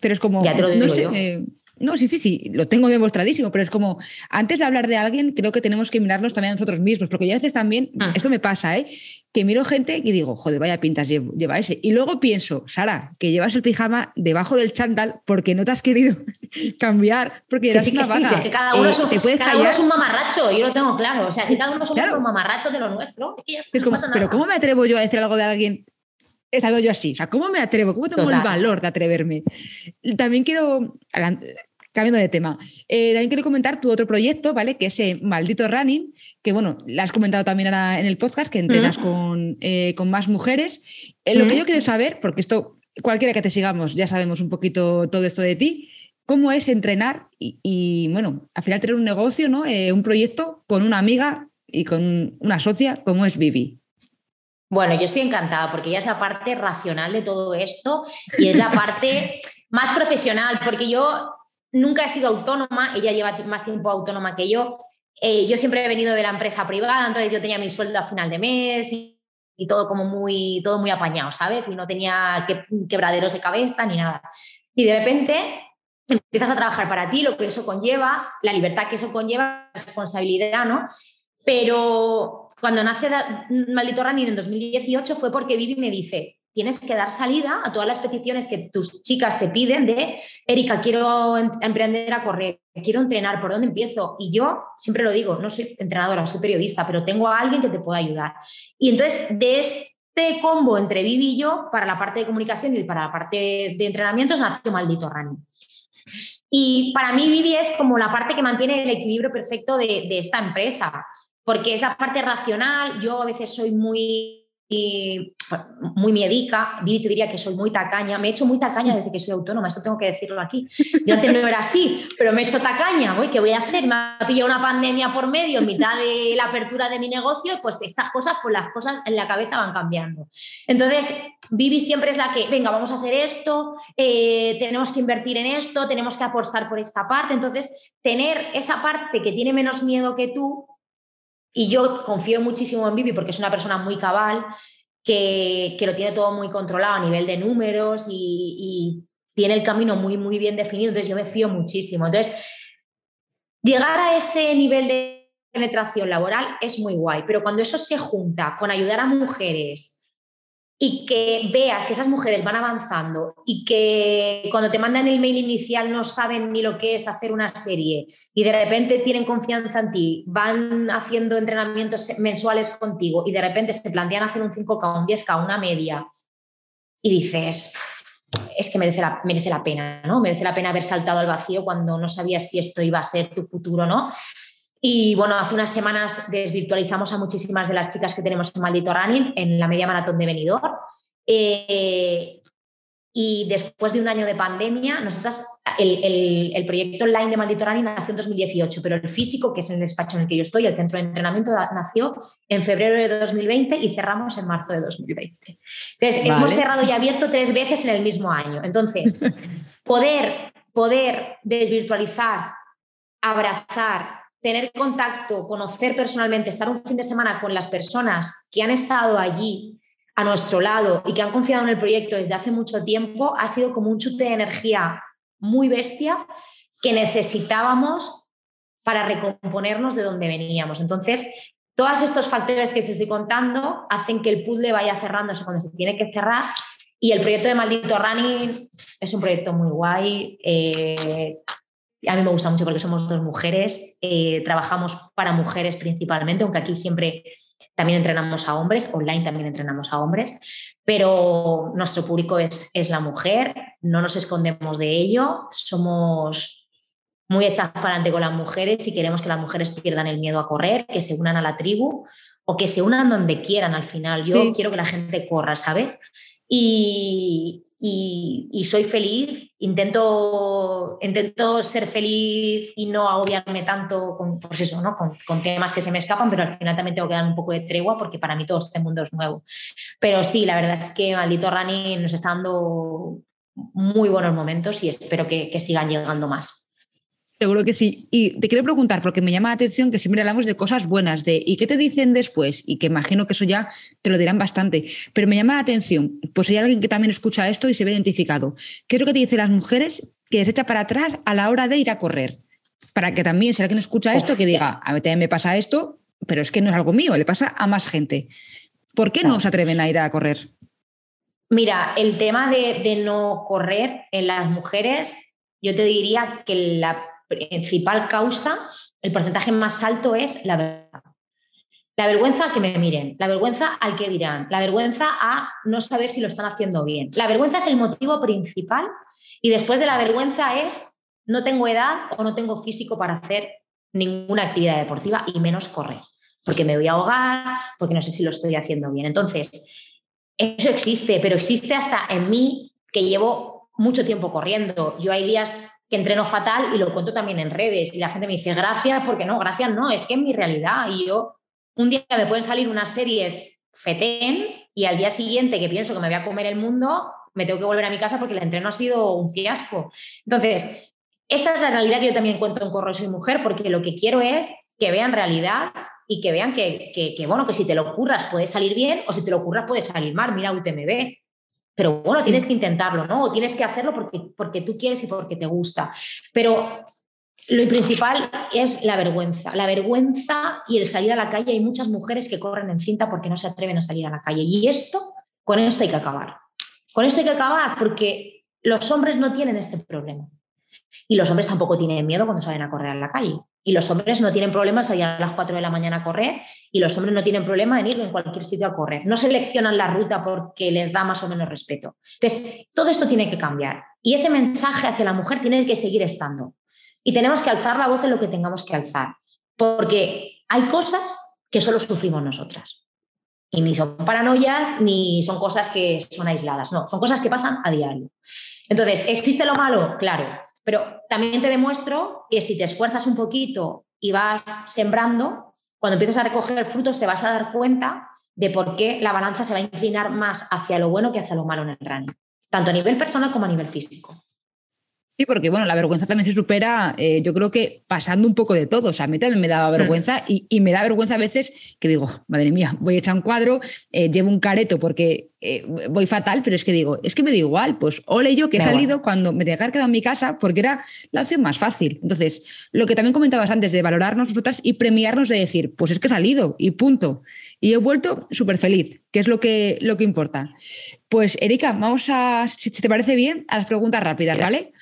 pero es como. Ya te lo digo yo. Eh, no, sí, sí, sí, lo tengo demostradísimo, pero es como, antes de hablar de alguien, creo que tenemos que mirarnos también a nosotros mismos, porque yo a veces también, mm. esto me pasa, ¿eh? que miro gente y digo, joder, vaya pintas lleva ese. Y luego pienso, Sara, que llevas el pijama debajo del chándal porque no te has querido *laughs* cambiar, porque eres una sí, que cada uno, es, un, cada uno es un mamarracho, yo lo tengo claro. O sea, que cada uno somos un mamarracho de lo nuestro. Es como, pero ¿cómo me atrevo yo a decir algo de alguien he yo así. O sea, ¿cómo me atrevo? ¿Cómo tengo el valor de atreverme? También quiero cambiando de tema. Eh, también quiero comentar tu otro proyecto, ¿vale? Que es eh, Maldito Running, que bueno, la has comentado también ahora en el podcast, que entrenas con, eh, con, más mujeres. lo que yo quiero saber, porque esto, cualquiera que te sigamos, ya sabemos un poquito todo esto de ti, ¿cómo es entrenar y, bueno, al final tener un negocio, ¿no? un proyecto con una amiga y con una socia como es Vivi? Bueno, yo estoy encantada porque ella es la parte racional de todo esto y es la *laughs* parte más profesional, porque yo nunca he sido autónoma, ella lleva más tiempo autónoma que yo. Eh, yo siempre he venido de la empresa privada, entonces yo tenía mi sueldo a final de mes y, todo como muy, todo muy apañado, ¿sabes? Y no tenía quebraderos de cabeza ni nada. Y de repente empiezas a trabajar para ti, lo que eso conlleva, la libertad que eso conlleva, la responsabilidad, ¿no? Pero cuando nace Maldito Running en 2018 fue porque Vivi me dice, tienes que dar salida a todas las peticiones que tus chicas te piden de, Erika, quiero emprender a correr, quiero entrenar, ¿por dónde empiezo? Y yo siempre lo digo, no soy entrenadora, soy periodista, pero tengo a alguien que te pueda ayudar. Y entonces, de este combo entre Vivi y yo, para la parte de comunicación y para la parte de entrenamientos, nació Maldito Running. Y para mí Vivi es como la parte que mantiene el equilibrio perfecto de, de esta empresa, porque es la parte racional, yo a veces soy muy y muy miedica, Vivi te diría que soy muy tacaña, me he hecho muy tacaña desde que soy autónoma, eso tengo que decirlo aquí. Yo antes no era así, pero me he hecho tacaña, voy, ¿qué voy a hacer? Me ha pillado una pandemia por medio en mitad de la apertura de mi negocio, pues estas cosas, pues las cosas en la cabeza van cambiando. Entonces, Vivi siempre es la que, venga, vamos a hacer esto, eh, tenemos que invertir en esto, tenemos que apostar por esta parte. Entonces, tener esa parte que tiene menos miedo que tú, y yo confío muchísimo en Vivi porque es una persona muy cabal, que, lo tiene todo muy controlado a nivel de números y, tiene el camino muy, muy bien definido. Entonces yo me fío muchísimo. Entonces, llegar a ese nivel de penetración laboral es muy guay, pero cuando eso se junta con ayudar a mujeres y que veas que esas mujeres van avanzando y que cuando te mandan el mail inicial no saben ni lo que es hacer una serie y de repente tienen confianza en ti, van haciendo entrenamientos mensuales contigo y de repente se plantean hacer un 5K, un 10K, una media y dices, es que merece la, merece la pena, ¿no? Merece la pena haber saltado al vacío cuando no sabías si esto iba a ser tu futuro, ¿no? Y bueno, hace unas semanas desvirtualizamos a muchísimas de las chicas que tenemos en Maldito Running en la media maratón de Benidorm. Eh, y después de un año de pandemia, nosotras, el, el, proyecto online de Maldito Running nació en 2018, pero el físico, que es el despacho en el que yo estoy, el centro de entrenamiento, nació en febrero de 2020 y cerramos en marzo de 2020. Entonces, hemos cerrado y abierto tres veces en el mismo año. Entonces, *laughs* poder, poder desvirtualizar, abrazar, tener contacto, conocer personalmente, estar un fin de semana con las personas que han estado allí a nuestro lado y que han confiado en el proyecto desde hace mucho tiempo, ha sido como un chute de energía muy bestia que necesitábamos para recomponernos de donde veníamos. Entonces, todos estos factores que os estoy contando hacen que el puzzle vaya cerrándose cuando se tiene que cerrar y el proyecto de Maldito Running es un proyecto muy guay. Eh, a mí me gusta mucho porque somos dos mujeres, eh, trabajamos para mujeres principalmente, aunque aquí siempre también entrenamos a hombres, online también entrenamos a hombres, pero nuestro público es, es la mujer, no nos escondemos de ello, somos muy hechas para adelante con las mujeres y queremos que las mujeres pierdan el miedo a correr, que se unan a la tribu o que se unan donde quieran al final. Yo quiero que la gente corra, ¿sabes? Y, y, soy feliz, intento, intento ser feliz y no agobiarme tanto con, pues eso, ¿no? Con, temas que se me escapan, pero al final también tengo que dar un poco de tregua porque para mí todo este mundo es nuevo. Pero sí, la verdad es que Maldito Rani nos está dando muy buenos momentos y espero que sigan llegando más. Seguro que sí. Y te quiero preguntar, porque me llama la atención que siempre hablamos de cosas buenas, de ¿y qué te dicen después? Y que imagino que eso ya te lo dirán bastante. Pero me llama la atención, pues hay alguien que también escucha esto y se ve identificado. ¿Qué es lo que te dicen las mujeres que se echa para atrás a la hora de ir a correr? Para que también, si alguien escucha esto, que diga, a mí también me pasa esto, pero es que no es algo mío, le pasa a más gente. ¿Por qué no se atreven a ir a correr? Mira, el tema de, de no correr en las mujeres, yo te diría que la principal causa, el porcentaje más alto es la vergüenza. La vergüenza a que me miren, la vergüenza al que dirán, la vergüenza a no saber si lo están haciendo bien. La vergüenza es el motivo principal y después de la vergüenza es no tengo edad o no tengo físico para hacer ninguna actividad deportiva y menos correr, porque me voy a ahogar, porque no sé si lo estoy haciendo bien. Entonces, eso existe, pero existe hasta en mí que llevo mucho tiempo corriendo. Yo hay días que entreno fatal y lo cuento también en redes y la gente me dice gracias, porque no, gracias no, es que es mi realidad y yo un día me pueden salir unas series fetén y al día siguiente que pienso que me voy a comer el mundo, me tengo que volver a mi casa porque el entreno ha sido un fiasco. Entonces, esa es la realidad que yo también cuento en Corro Soy Mujer porque lo que quiero es que vean realidad y que vean que, que, bueno, que si te lo ocurras puede salir bien o si te lo ocurras puede salir mal. Mira UTMB, pero bueno, tienes que intentarlo, ¿no? O tienes que hacerlo porque, porque tú quieres y porque te gusta. Pero lo principal es la vergüenza. La vergüenza y el salir a la calle. Hay muchas mujeres que corren en cinta porque no se atreven a salir a la calle. Y esto, con esto hay que acabar. Con esto hay que acabar porque los hombres no tienen este problema. Y los hombres tampoco tienen miedo cuando salen a correr a la calle. Y los hombres no tienen problema en salir a las 4 de la mañana a correr y los hombres no tienen problema en ir en cualquier sitio a correr. No seleccionan la ruta porque les da más o menos respeto. Entonces, todo esto tiene que cambiar. Y ese mensaje hacia la mujer tiene que seguir estando. Y tenemos que alzar la voz en lo que tengamos que alzar. Porque hay cosas que solo sufrimos nosotras. Y ni son paranoias, ni son cosas que son aisladas. No, son cosas que pasan a diario. Entonces, ¿existe lo malo? Claro, pero también te demuestro que si te esfuerzas un poquito y vas sembrando, cuando empiezas a recoger frutos te vas a dar cuenta de por qué la balanza se va a inclinar más hacia lo bueno que hacia lo malo en el running, tanto a nivel personal como a nivel físico. Sí, porque bueno, la vergüenza también se supera, eh, yo creo que pasando un poco de todo. O sea, a mí también me daba vergüenza y, me da vergüenza a veces que digo, madre mía, voy a echar un cuadro, eh, llevo un careto porque eh, voy fatal, pero es que digo, es que me da igual, pues ole yo que he salido cuando me haber quedado en mi casa porque era la opción más fácil. Entonces, lo que también comentabas antes de valorarnos nosotras y premiarnos de decir, pues es que he salido y punto. Y he vuelto súper feliz, que es lo que, lo que importa. Pues Erika, vamos a, si te parece bien, a las preguntas rápidas, ¿vale?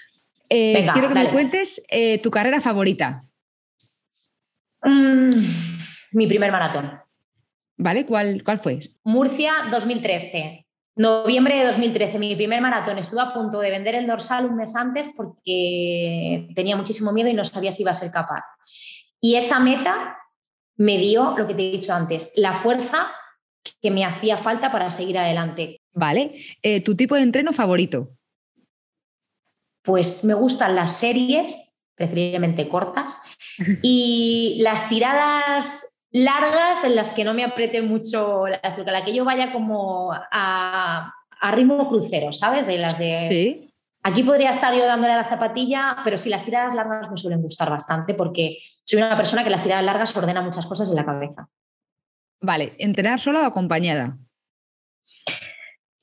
Eh, quiero que me cuentes eh, tu carrera favorita. Mm, mi primer maratón. ¿Vale? ¿Cuál, ¿Cuál fue? Murcia 2013. Noviembre de 2013, mi primer maratón. Estuve a punto de vender el dorsal un mes antes porque tenía muchísimo miedo y no sabía si iba a ser capaz. Y esa meta me dio, lo que te he dicho antes, la fuerza que me hacía falta para seguir adelante. Vale. Eh, ¿Tu tipo de entreno favorito? Pues me gustan las series, preferiblemente cortas, y las tiradas largas en las que no me apriete mucho la estructura, la que yo vaya como a, ritmo crucero, ¿sabes? De las de... ¿Sí? Aquí podría estar yo dándole a la zapatilla, pero sí, las tiradas largas me suelen gustar bastante porque soy una persona que las tiradas largas ordena muchas cosas en la cabeza. Vale, ¿entrenar sola o acompañada?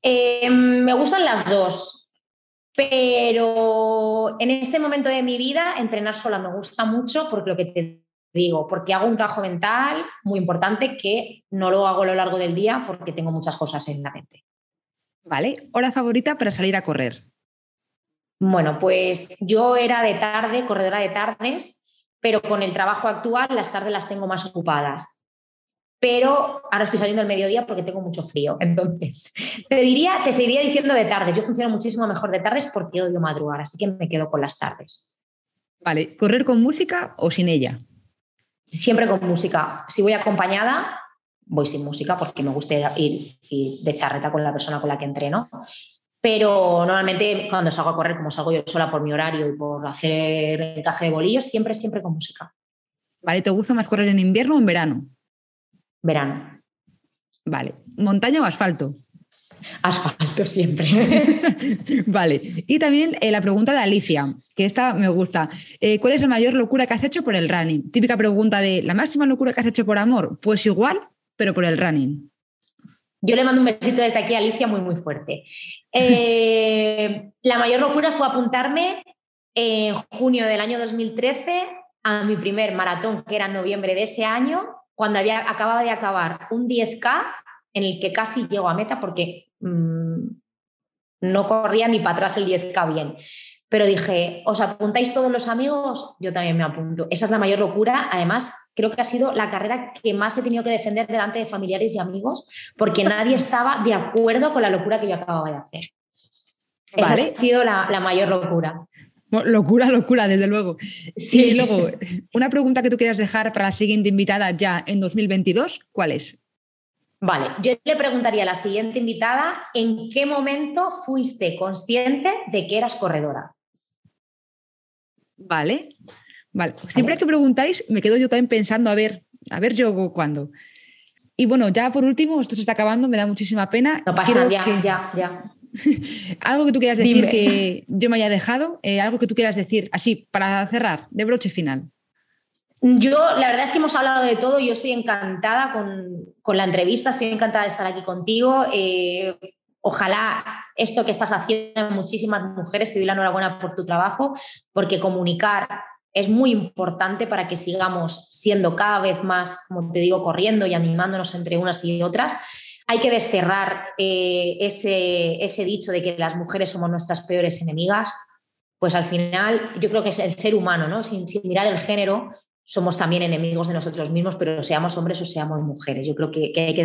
Eh, me gustan las dos. Pero en este momento de mi vida, entrenar sola me gusta mucho porque lo que te digo, porque hago un trabajo mental muy importante que no lo hago a lo largo del día porque tengo muchas cosas en la mente. Vale, hora favorita para salir a correr. Bueno, pues yo era de tarde, corredora de tardes, pero con el trabajo actual las tardes las tengo más ocupadas pero ahora estoy saliendo al mediodía porque tengo mucho frío. *laughs* Entonces, te diría, te seguiría diciendo de tardes. Yo funciono muchísimo mejor de tardes porque odio madrugar, así que me quedo con las tardes. Vale, ¿correr con música o sin ella? Siempre con música. Si voy acompañada, voy sin música porque me gusta ir, de charreta con la persona con la que entreno. Pero normalmente cuando salgo a correr, como salgo yo sola por mi horario y por hacer el de bolillos, siempre, siempre con música. Vale, ¿te gusta más correr en invierno o en verano? Verano. Vale. ¿Montaña o asfalto? Asfalto siempre. *laughs* vale. Y también eh, la pregunta de Alicia, que esta me gusta. Eh, ¿Cuál es la mayor locura que has hecho por el running? Típica pregunta de ¿la máxima locura que has hecho por amor? Pues igual, pero por el running. Yo le mando un besito desde aquí a Alicia muy, muy fuerte. Eh, *laughs* la mayor locura fue apuntarme en junio del año 2013 a mi primer maratón, que era en noviembre de ese año, cuando había, acababa de acabar un 10K en el que casi llego a meta porque mm, no corría ni para atrás el 10K bien. Pero dije, ¿os apuntáis todos los amigos? Yo también me apunto. Esa es la mayor locura. Además, creo que ha sido la carrera que más he tenido que defender delante de familiares y amigos porque *laughs* nadie estaba de acuerdo con la locura que yo acababa de hacer. Esa ha sido la, la mayor locura. Locura, locura, desde luego. Sí. Y luego, una pregunta que tú quieras dejar para la siguiente invitada ya en 2022, ¿cuál es? Vale, yo le preguntaría a la siguiente invitada, ¿en qué momento fuiste consciente de que eras corredora? Vale, vale. Siempre que preguntáis, me quedo yo también pensando, a ver, a ver yo cuándo. Y bueno, ya por último, esto se está acabando, me da muchísima pena. No pasa, ya, ya, ya. *laughs* algo que tú quieras decir que yo me haya dejado, eh, algo que tú quieras decir, así, para cerrar, de broche final. Yo, la verdad es que hemos hablado de todo, yo estoy encantada con, la entrevista, estoy encantada de estar aquí contigo. Eh, ojalá esto que estás haciendo muchísimas mujeres, te doy la enhorabuena por tu trabajo, porque comunicar es muy importante para que sigamos siendo cada vez más, como te digo, corriendo y animándonos entre unas y otras hay que desterrar eh, ese, dicho de que las mujeres somos nuestras peores enemigas, pues al final yo creo que es el ser humano, ¿no? Sin, mirar el género, somos también enemigos de nosotros mismos, pero seamos hombres o seamos mujeres. Yo creo que, hay que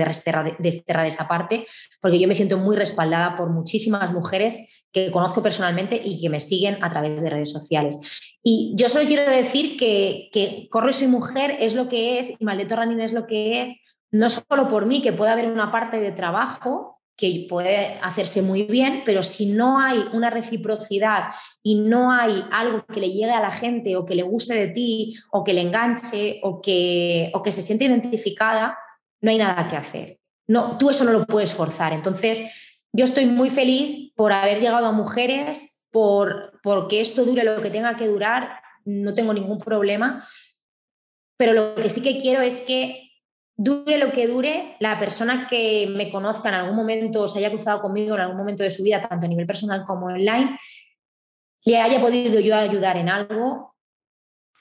desterrar, esa parte, porque yo me siento muy respaldada por muchísimas mujeres que conozco personalmente y que me siguen a través de redes sociales. Y yo solo quiero decir que, que Corro soy mujer es lo que es y Maldito Running es lo que es, no solo por mí, que puede haber una parte de trabajo que puede hacerse muy bien, pero si no hay una reciprocidad y no hay algo que le llegue a la gente o que le guste de ti o que le enganche o que, o que se siente identificada, no hay nada que hacer. No, tú eso no lo puedes forzar. Entonces, yo estoy muy feliz por haber llegado a mujeres por, porque esto dure lo que tenga que durar, no tengo ningún problema, pero lo que sí que quiero es que dure lo que dure, la persona que me conozca en algún momento o se haya cruzado conmigo en algún momento de su vida, tanto a nivel personal como online, le haya podido yo ayudar en algo,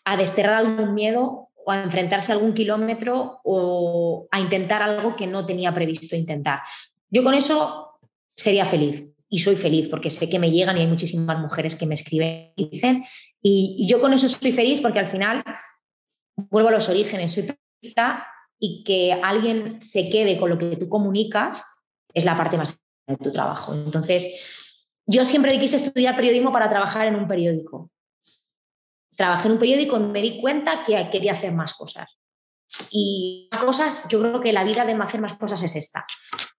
a desterrar algún miedo o a enfrentarse a algún kilómetro o a intentar algo que no tenía previsto intentar. Yo con eso sería feliz y soy feliz porque sé que me llegan y hay muchísimas mujeres que me escriben y dicen, y, yo con eso estoy feliz porque al final vuelvo a los orígenes, soy periodista y que alguien se quede con lo que tú comunicas es la parte más de tu trabajo. Entonces, yo siempre quise estudiar periodismo para trabajar en un periódico. Trabajé en un periódico y me di cuenta que quería hacer más cosas. Y cosas, yo creo que la vida de hacer más cosas es esta.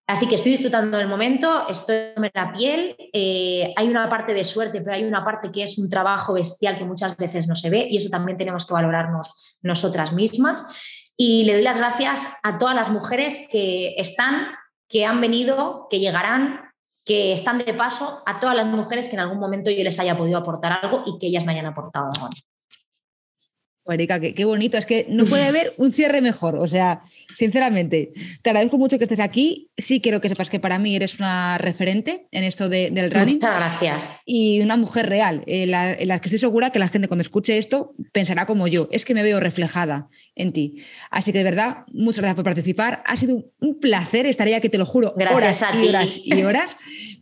Así que estoy disfrutando del momento, estoy en la piel. Eh, hay una parte de suerte, pero hay una parte que es un trabajo bestial que muchas veces no se ve y eso también tenemos que valorarnos nosotras mismas. Y le doy las gracias a todas las mujeres que están, que han venido, que llegarán, que están de paso, a todas las mujeres que en algún momento yo les haya podido aportar algo y que ellas me hayan aportado algo. Erika, qué, bonito. Es que no puede haber un cierre mejor. O sea, sinceramente, te agradezco mucho que estés aquí. Sí, quiero que sepas que para mí eres una referente en esto del running. Muchas gracias. Y una mujer real, en la, que estoy segura que la gente cuando escuche esto pensará como yo. Es que me veo reflejada en ti. Así que de verdad, muchas gracias por participar. Ha sido un placer. Estaría que te lo juro, horas y horas *laughs* y horas.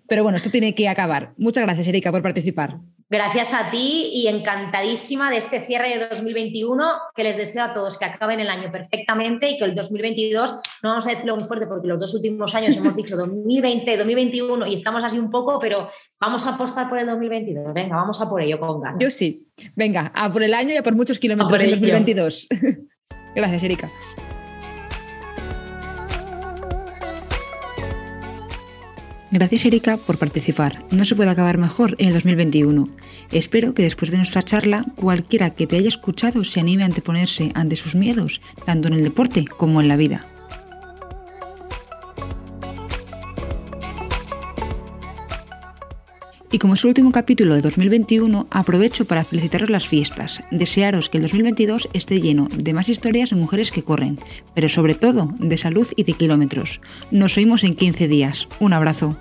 Pero bueno, esto tiene que acabar. Muchas gracias, Erika, por participar. Gracias a ti y encantadísima de este cierre de 2021 que les deseo a todos que acaben el año perfectamente y que el 2022, no vamos a decirlo muy fuerte porque los dos últimos años hemos dicho 2020, 2021 y estamos así un poco, pero vamos a apostar por el 2022. Venga, vamos a por ello con ganas. Yo sí. Venga, a por el año y a por muchos kilómetros en 2022. *laughs* Gracias, Erika. Gracias Erika por participar. No se puede acabar mejor en el 2021. Espero que después de nuestra charla cualquiera que te haya escuchado se anime a anteponerse ante sus miedos, tanto en el deporte como en la vida. Y como es el último capítulo de 2021, aprovecho para felicitaros las fiestas, desearos que el 2022 esté lleno de más historias de mujeres que corren, pero sobre todo de salud y de kilómetros. Nos oímos en 15 días. Un abrazo.